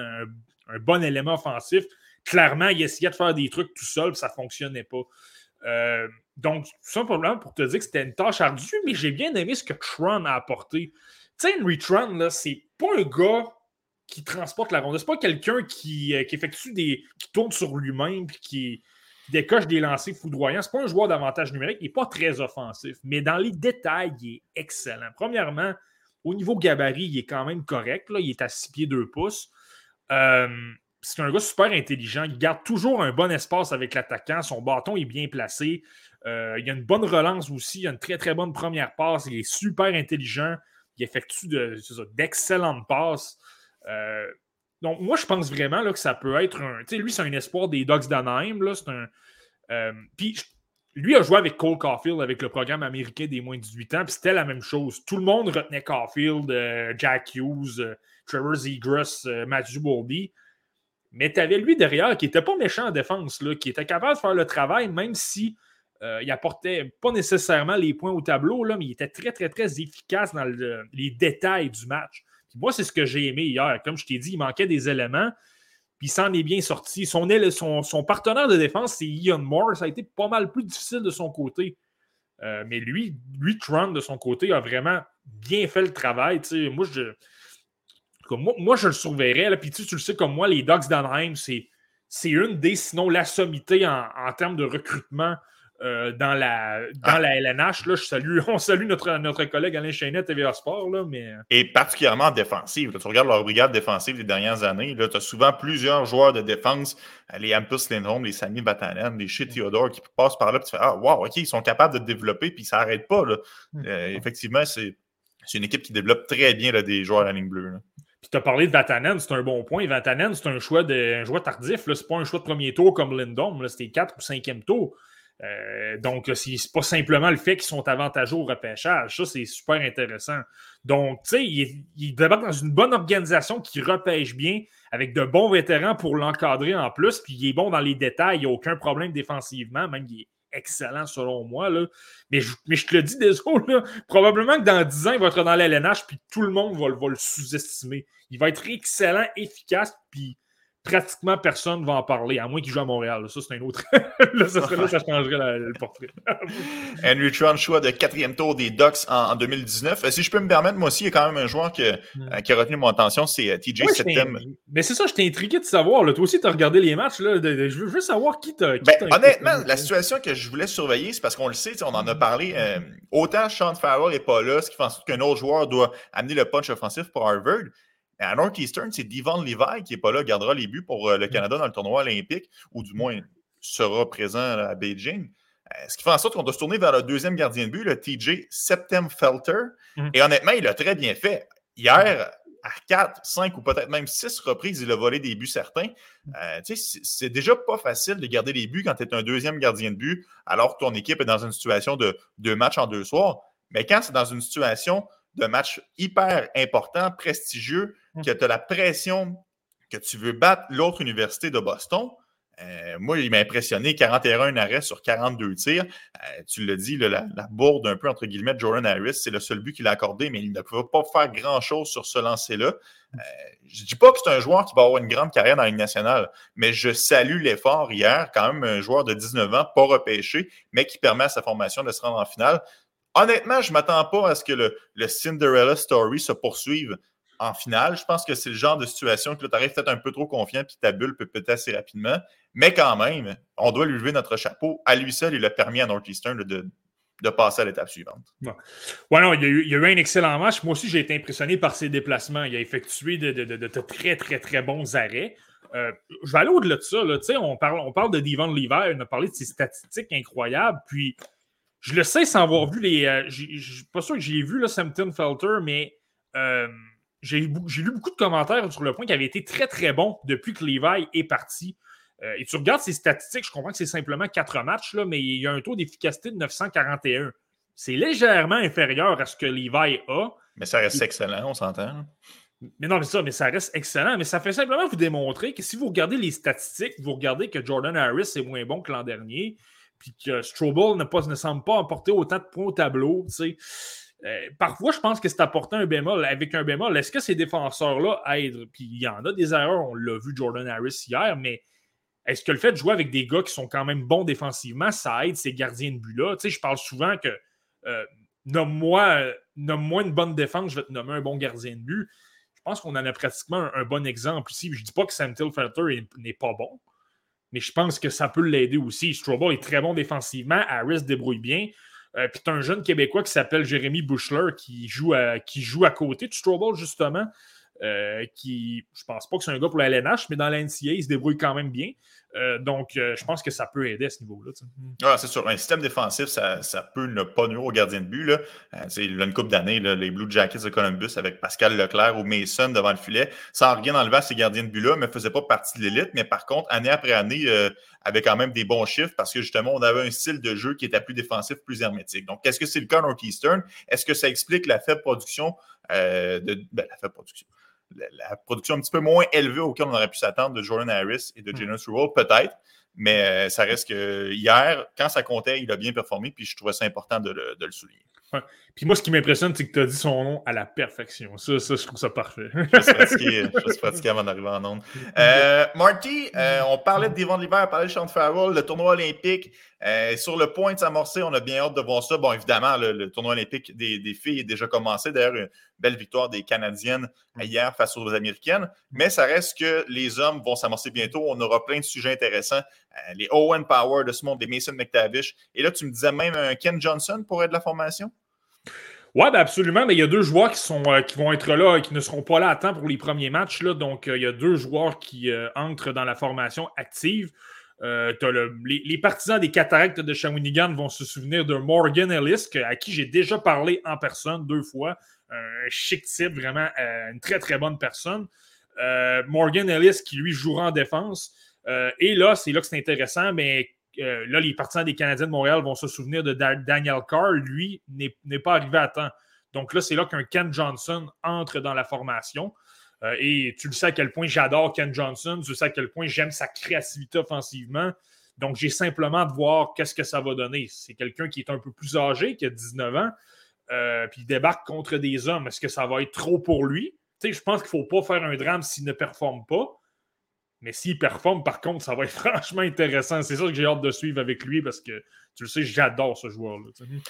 bon élément offensif clairement, il essayait de faire des trucs tout seul, ça ne fonctionnait pas. Euh, donc, simplement pour te dire que c'était une tâche ardue, mais j'ai bien aimé ce que Tron a apporté. Tu sais, Henry Tron, là, c'est pas un gars qui transporte la ronde. C'est pas quelqu'un qui, euh, qui, effectue des. qui tourne sur lui-même puis qui, décoche des lancers foudroyants. C'est pas un joueur d'avantage numérique. Il n'est pas très offensif. Mais dans les détails, il est excellent. Premièrement, au niveau gabarit, il est quand même correct. Là. Il est à 6 pieds 2 pouces. Euh, c'est un gars super intelligent. Il garde toujours un bon espace avec l'attaquant. Son bâton est bien placé. Euh, il a une bonne relance aussi. Il a une très, très bonne première passe. Il est super intelligent. Il effectue d'excellentes passes. Euh, donc, moi, je pense vraiment là, que ça peut être un. Tu sais, lui, c'est un espoir des Dogs d'Anaheim. Un, euh, puis, lui a joué avec Cole Caulfield avec le programme américain des moins de 18 ans. Puis, c'était la même chose. Tout le monde retenait Caulfield, Jack Hughes, Trevor Zegras, Matthew Boldy. Mais tu avais lui derrière qui n'était pas méchant en défense, là, qui était capable de faire le travail, même si euh, il apportait pas nécessairement les points au tableau, là, mais il était très, très, très efficace dans les détails du match. Moi, c'est ce que j'ai aimé hier. Comme je t'ai dit, il manquait des éléments, puis il s'en est bien sorti. Son, son, son partenaire de défense, c'est Ian Moore. Ça a été pas mal plus difficile de son côté. Euh, mais lui, lui, Trump, de son côté, a vraiment bien fait le travail. moi, je, moi, je le surveillerais. Puis tu, le sais comme moi, les Dogs d'Anaheim, c'est, une des, sinon la sommité en, termes de recrutement euh, dans, la, dans ah. la LNH. Là, je salue, on salue notre, notre collègue Alain Chainette TVA Sport. Là, mais... Et particulièrement défensive. tu regardes leur brigade défensive des dernières années. Tu as souvent plusieurs joueurs de défense, les Ampus Lindholm, les Sami Batanen, les Shea Theodore qui passent par là. Puis tu fais Ah, wow, OK, ils sont capables de développer, puis ça n'arrête pas. Là. Hmm. Euh, effectivement, c'est, une équipe qui développe très bien là, des joueurs à la ligne bleue. Puis tu as parlé de Vatanen, c'est un bon point. Vatanen, c'est un choix de un choix tardif. Ce n'est pas un choix de premier tour comme Lindom. C'était 4 ou 5e tour. Euh, donc, c'est pas simplement le fait qu'ils sont avantageux au repêchage. Ça, c'est super intéressant. Donc, tu sais, il, il débarque dans une bonne organisation qui repêche bien, avec de bons vétérans pour l'encadrer en plus. Puis il est bon dans les détails. Il n'y a aucun problème défensivement. Même, il est excellent selon moi. Là. Mais, je, mais je te le dis, désolé, probablement que dans 10 ans, il va être dans l'LNH, puis tout le monde va, va le sous-estimer. Il va être excellent, efficace, puis pratiquement personne ne va en parler, à moins qu'il joue à Montréal. Ça, c'est un autre. là, ça, serait, là, ça changerait le portrait. Henry Tron, choix de quatrième tour des Ducks en, 2019. Euh, si je peux me permettre, moi aussi, il y a quand même un joueur hmm. euh, qui a retenu mon attention, c'est euh, TJ Septem. Mais c'est ça, je t'ai intrigué de savoir. Toi aussi, tu as regardé les matchs. Là, je, veux, savoir qui t'a. Ben, honnêtement, la situation que je voulais surveiller, c'est parce qu'on le sait, on en a parlé. autant Sean Farrell n'est pas là, ce qui fait en sorte qu'un autre joueur doit amener le punch offensif pour Harvard. À Northeastern, c'est Devon Levi qui n'est pas là, gardera les buts pour euh, le mm. Canada dans le tournoi olympique, ou du moins sera présent à Beijing. Euh, ce qui fait en sorte qu'on doit se tourner vers le deuxième gardien de but, le TJ Septemfelter. Mm. Et honnêtement, il a très bien fait. Hier, à 4, 5 ou peut-être même 6 reprises, il a volé des buts certains. Mm. Euh, c'est déjà pas facile de garder les buts quand tu es un deuxième gardien de but, alors que ton équipe est dans une situation de deux matchs en deux soirs. Mais quand c'est dans une situation de match hyper important, prestigieux, mmh. que tu as la pression que tu veux battre l'autre université de Boston, Euh, moi, il m'a impressionné, 41 arrêts sur 42 tirs. Euh, tu l'as dit, la, bourde un peu entre guillemets de Jordan Harris, c'est le seul but qu'il a accordé, mais il ne pouvait pas faire grand-chose sur ce lancer-là. je ne dis pas que c'est un joueur qui va avoir une grande carrière dans la Ligue nationale, mais je salue l'effort hier, quand même un joueur de 19 ans, pas repêché, mais qui permet à sa formation de se rendre en finale. Honnêtement, je ne m'attends pas à ce que le, Cinderella Story se poursuive en finale. Je pense que c'est le genre de situation que tu arrives peut-être un peu trop confiant puis ta bulle peut péter assez rapidement. Mais quand même, on doit lui lever notre chapeau. À lui seul, il a permis à Northeastern de, de passer à l'étape suivante. Ouais. non, il y, a eu, un excellent match. Moi aussi, j'ai été impressionné par ses déplacements. Il a effectué de, très, très, très bons arrêts. Euh, je vais aller au-delà de ça. Là. On, parle, on parle de Devon Levi, on a parlé de ses statistiques incroyables. Puis, je le sais sans avoir vu les. Euh, je ne suis pas sûr que j'ai vu le Samton Felter, mais euh, j'ai lu beaucoup de commentaires sur le point qu'il avait été très, très bon depuis que Levi est parti. Euh, et tu regardes ses statistiques, je comprends que c'est simplement quatre matchs, là, mais il y a un taux d'efficacité de 941. C'est légèrement inférieur à ce que Levi a. Mais ça reste excellent, on s'entend. Mais non, mais ça, mais ça reste excellent. Mais ça fait simplement vous démontrer que si vous regardez les statistiques, vous regardez que Jordan Harris est moins bon que l'an dernier, puis que Strobel ne, semble pas apporter autant de points au tableau. Tu sais. Euh, parfois, je pense que c'est apporter un bémol. Avec un bémol, est-ce que ces défenseurs-là aident? Puis il y en a des erreurs, on l'a vu Jordan Harris hier, mais est-ce que le fait de jouer avec des gars qui sont quand même bons défensivement, ça aide ces gardiens de but-là? Tu sais, je parle souvent que euh, nomme-moi une bonne défense, je vais te nommer un bon gardien de but. Je pense qu'on en a pratiquement un, bon exemple ici. Je ne dis pas que Sam Tilfelter n'est pas bon, mais je pense que ça peut l'aider aussi. Strobel est très bon défensivement, Harris débrouille bien. Euh, puis tu un jeune Québécois qui s'appelle Jérémy Bushler qui joue à, qui joue à côté de Strobel, justement. Euh, qui, je pense pas que c'est un gars pour la LNH, mais dans la NCA, il se débrouille quand même bien. Euh, donc, euh, je pense que ça peut aider à ce niveau-là. Ah, c'est sûr. Un système défensif, ça, peut ne pas nuire au gardien de but. Là. Euh, une coupe d'années, les Blue Jackets de Columbus avec Pascal Leclerc ou Mason devant le filet, sans rien enlever à ces gardiens de but-là, mais ne faisaient pas partie de l'élite. Mais par contre, année après année, avait quand même des bons chiffres parce que justement, on avait un style de jeu qui était plus défensif, plus hermétique. Donc, est-ce que c'est le cas Northeastern? Est-ce que ça explique la faible production de. Ben, la faible production la, production un petit peu moins élevée auquel on aurait pu s'attendre de Jordan Harris et de hmm. Janus Rule, peut-être. Mais euh, ça reste que hier, quand ça comptait, il a bien performé, puis je trouvais ça important de le souligner. Puis moi, ce qui m'impressionne, c'est que tu as dit son nom à la perfection. Ça, ça je trouve ça parfait. je suis fatigué, avant d'arriver en onde. Euh, Marty, euh, on parlait de Devon l'hiver, on parlait de Sean Farrell, le tournoi olympique. Euh, sur le point de s'amorcer, on a bien hâte de voir ça. Bon, évidemment, le, tournoi olympique des, des, filles est déjà commencé. D'ailleurs, une belle victoire des Canadiennes hier face aux Américaines. Mais ça reste que les hommes vont s'amorcer bientôt. On aura plein de sujets intéressants. les Owen Power de ce monde, des Mason McTavish. Et là, tu me disais même un Ken Johnson pour être de la formation? Oui, ben absolument. Mais il y a deux joueurs qui, sont, euh, qui vont être là et qui ne seront pas là à temps pour les premiers matchs. Là. Donc, euh, il y a deux joueurs qui euh, entrent dans la formation active. Les, partisans des cataractes de Shawinigan vont se souvenir de Morgan Ellis, à qui j'ai déjà parlé en personne deux fois. Un chic type, vraiment une très, très bonne personne. Morgan Ellis qui, lui, jouera en défense. et là, c'est là que c'est intéressant, mais euh, là, les partisans des Canadiens de Montréal vont se souvenir de Daniel Carr. Lui n'est pas arrivé à temps. Donc là, c'est là qu'un Ken Johnson entre dans la formation. Euh, et tu le sais à quel point j'adore Ken Johnson. Tu sais à quel point j'aime sa créativité offensivement. Donc, j'ai simplement de voir qu'est-ce que ça va donner. C'est quelqu'un qui est un peu plus âgé, qui a 19 ans, euh, puis il débarque contre des hommes. Est-ce que ça va être trop pour lui? je pense qu'il ne faut pas faire un drame s'il ne performe pas. Mais s'il performe, par contre, ça va être franchement intéressant. C'est ça que j'ai hâte de suivre avec lui parce que tu le sais, j'adore ce joueur-là.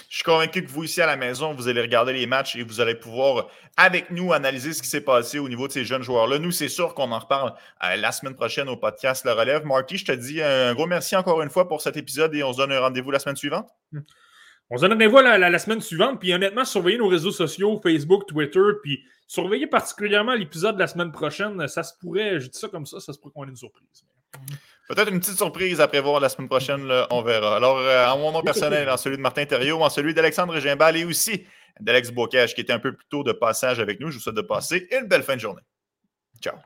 Je suis convaincu que vous, ici à la maison, vous allez regarder les matchs et vous allez pouvoir, avec nous, analyser ce qui s'est passé au niveau de ces jeunes joueurs-là. Nous, c'est sûr qu'on en reparle euh, la semaine prochaine au podcast Le Relève. Marty, je te dis un gros merci encore une fois pour cet épisode et on se donne un rendez-vous la semaine suivante. On se donne rendez-vous la, la, semaine suivante. Puis honnêtement, surveillez nos réseaux sociaux, Facebook, Twitter, puis surveillez particulièrement l'épisode de la semaine prochaine. Ça se pourrait, je dis ça comme ça, ça se pourrait qu'on ait une surprise. Peut-être une petite surprise à prévoir la semaine prochaine, on verra. Alors, euh, en mon nom personnel, en celui de Martin Thériault, en celui d'Alexandre Gimbal et aussi d'Alex Bocage, qui était un peu plus tôt de passage avec nous, je vous souhaite de passer une belle fin de journée. Ciao.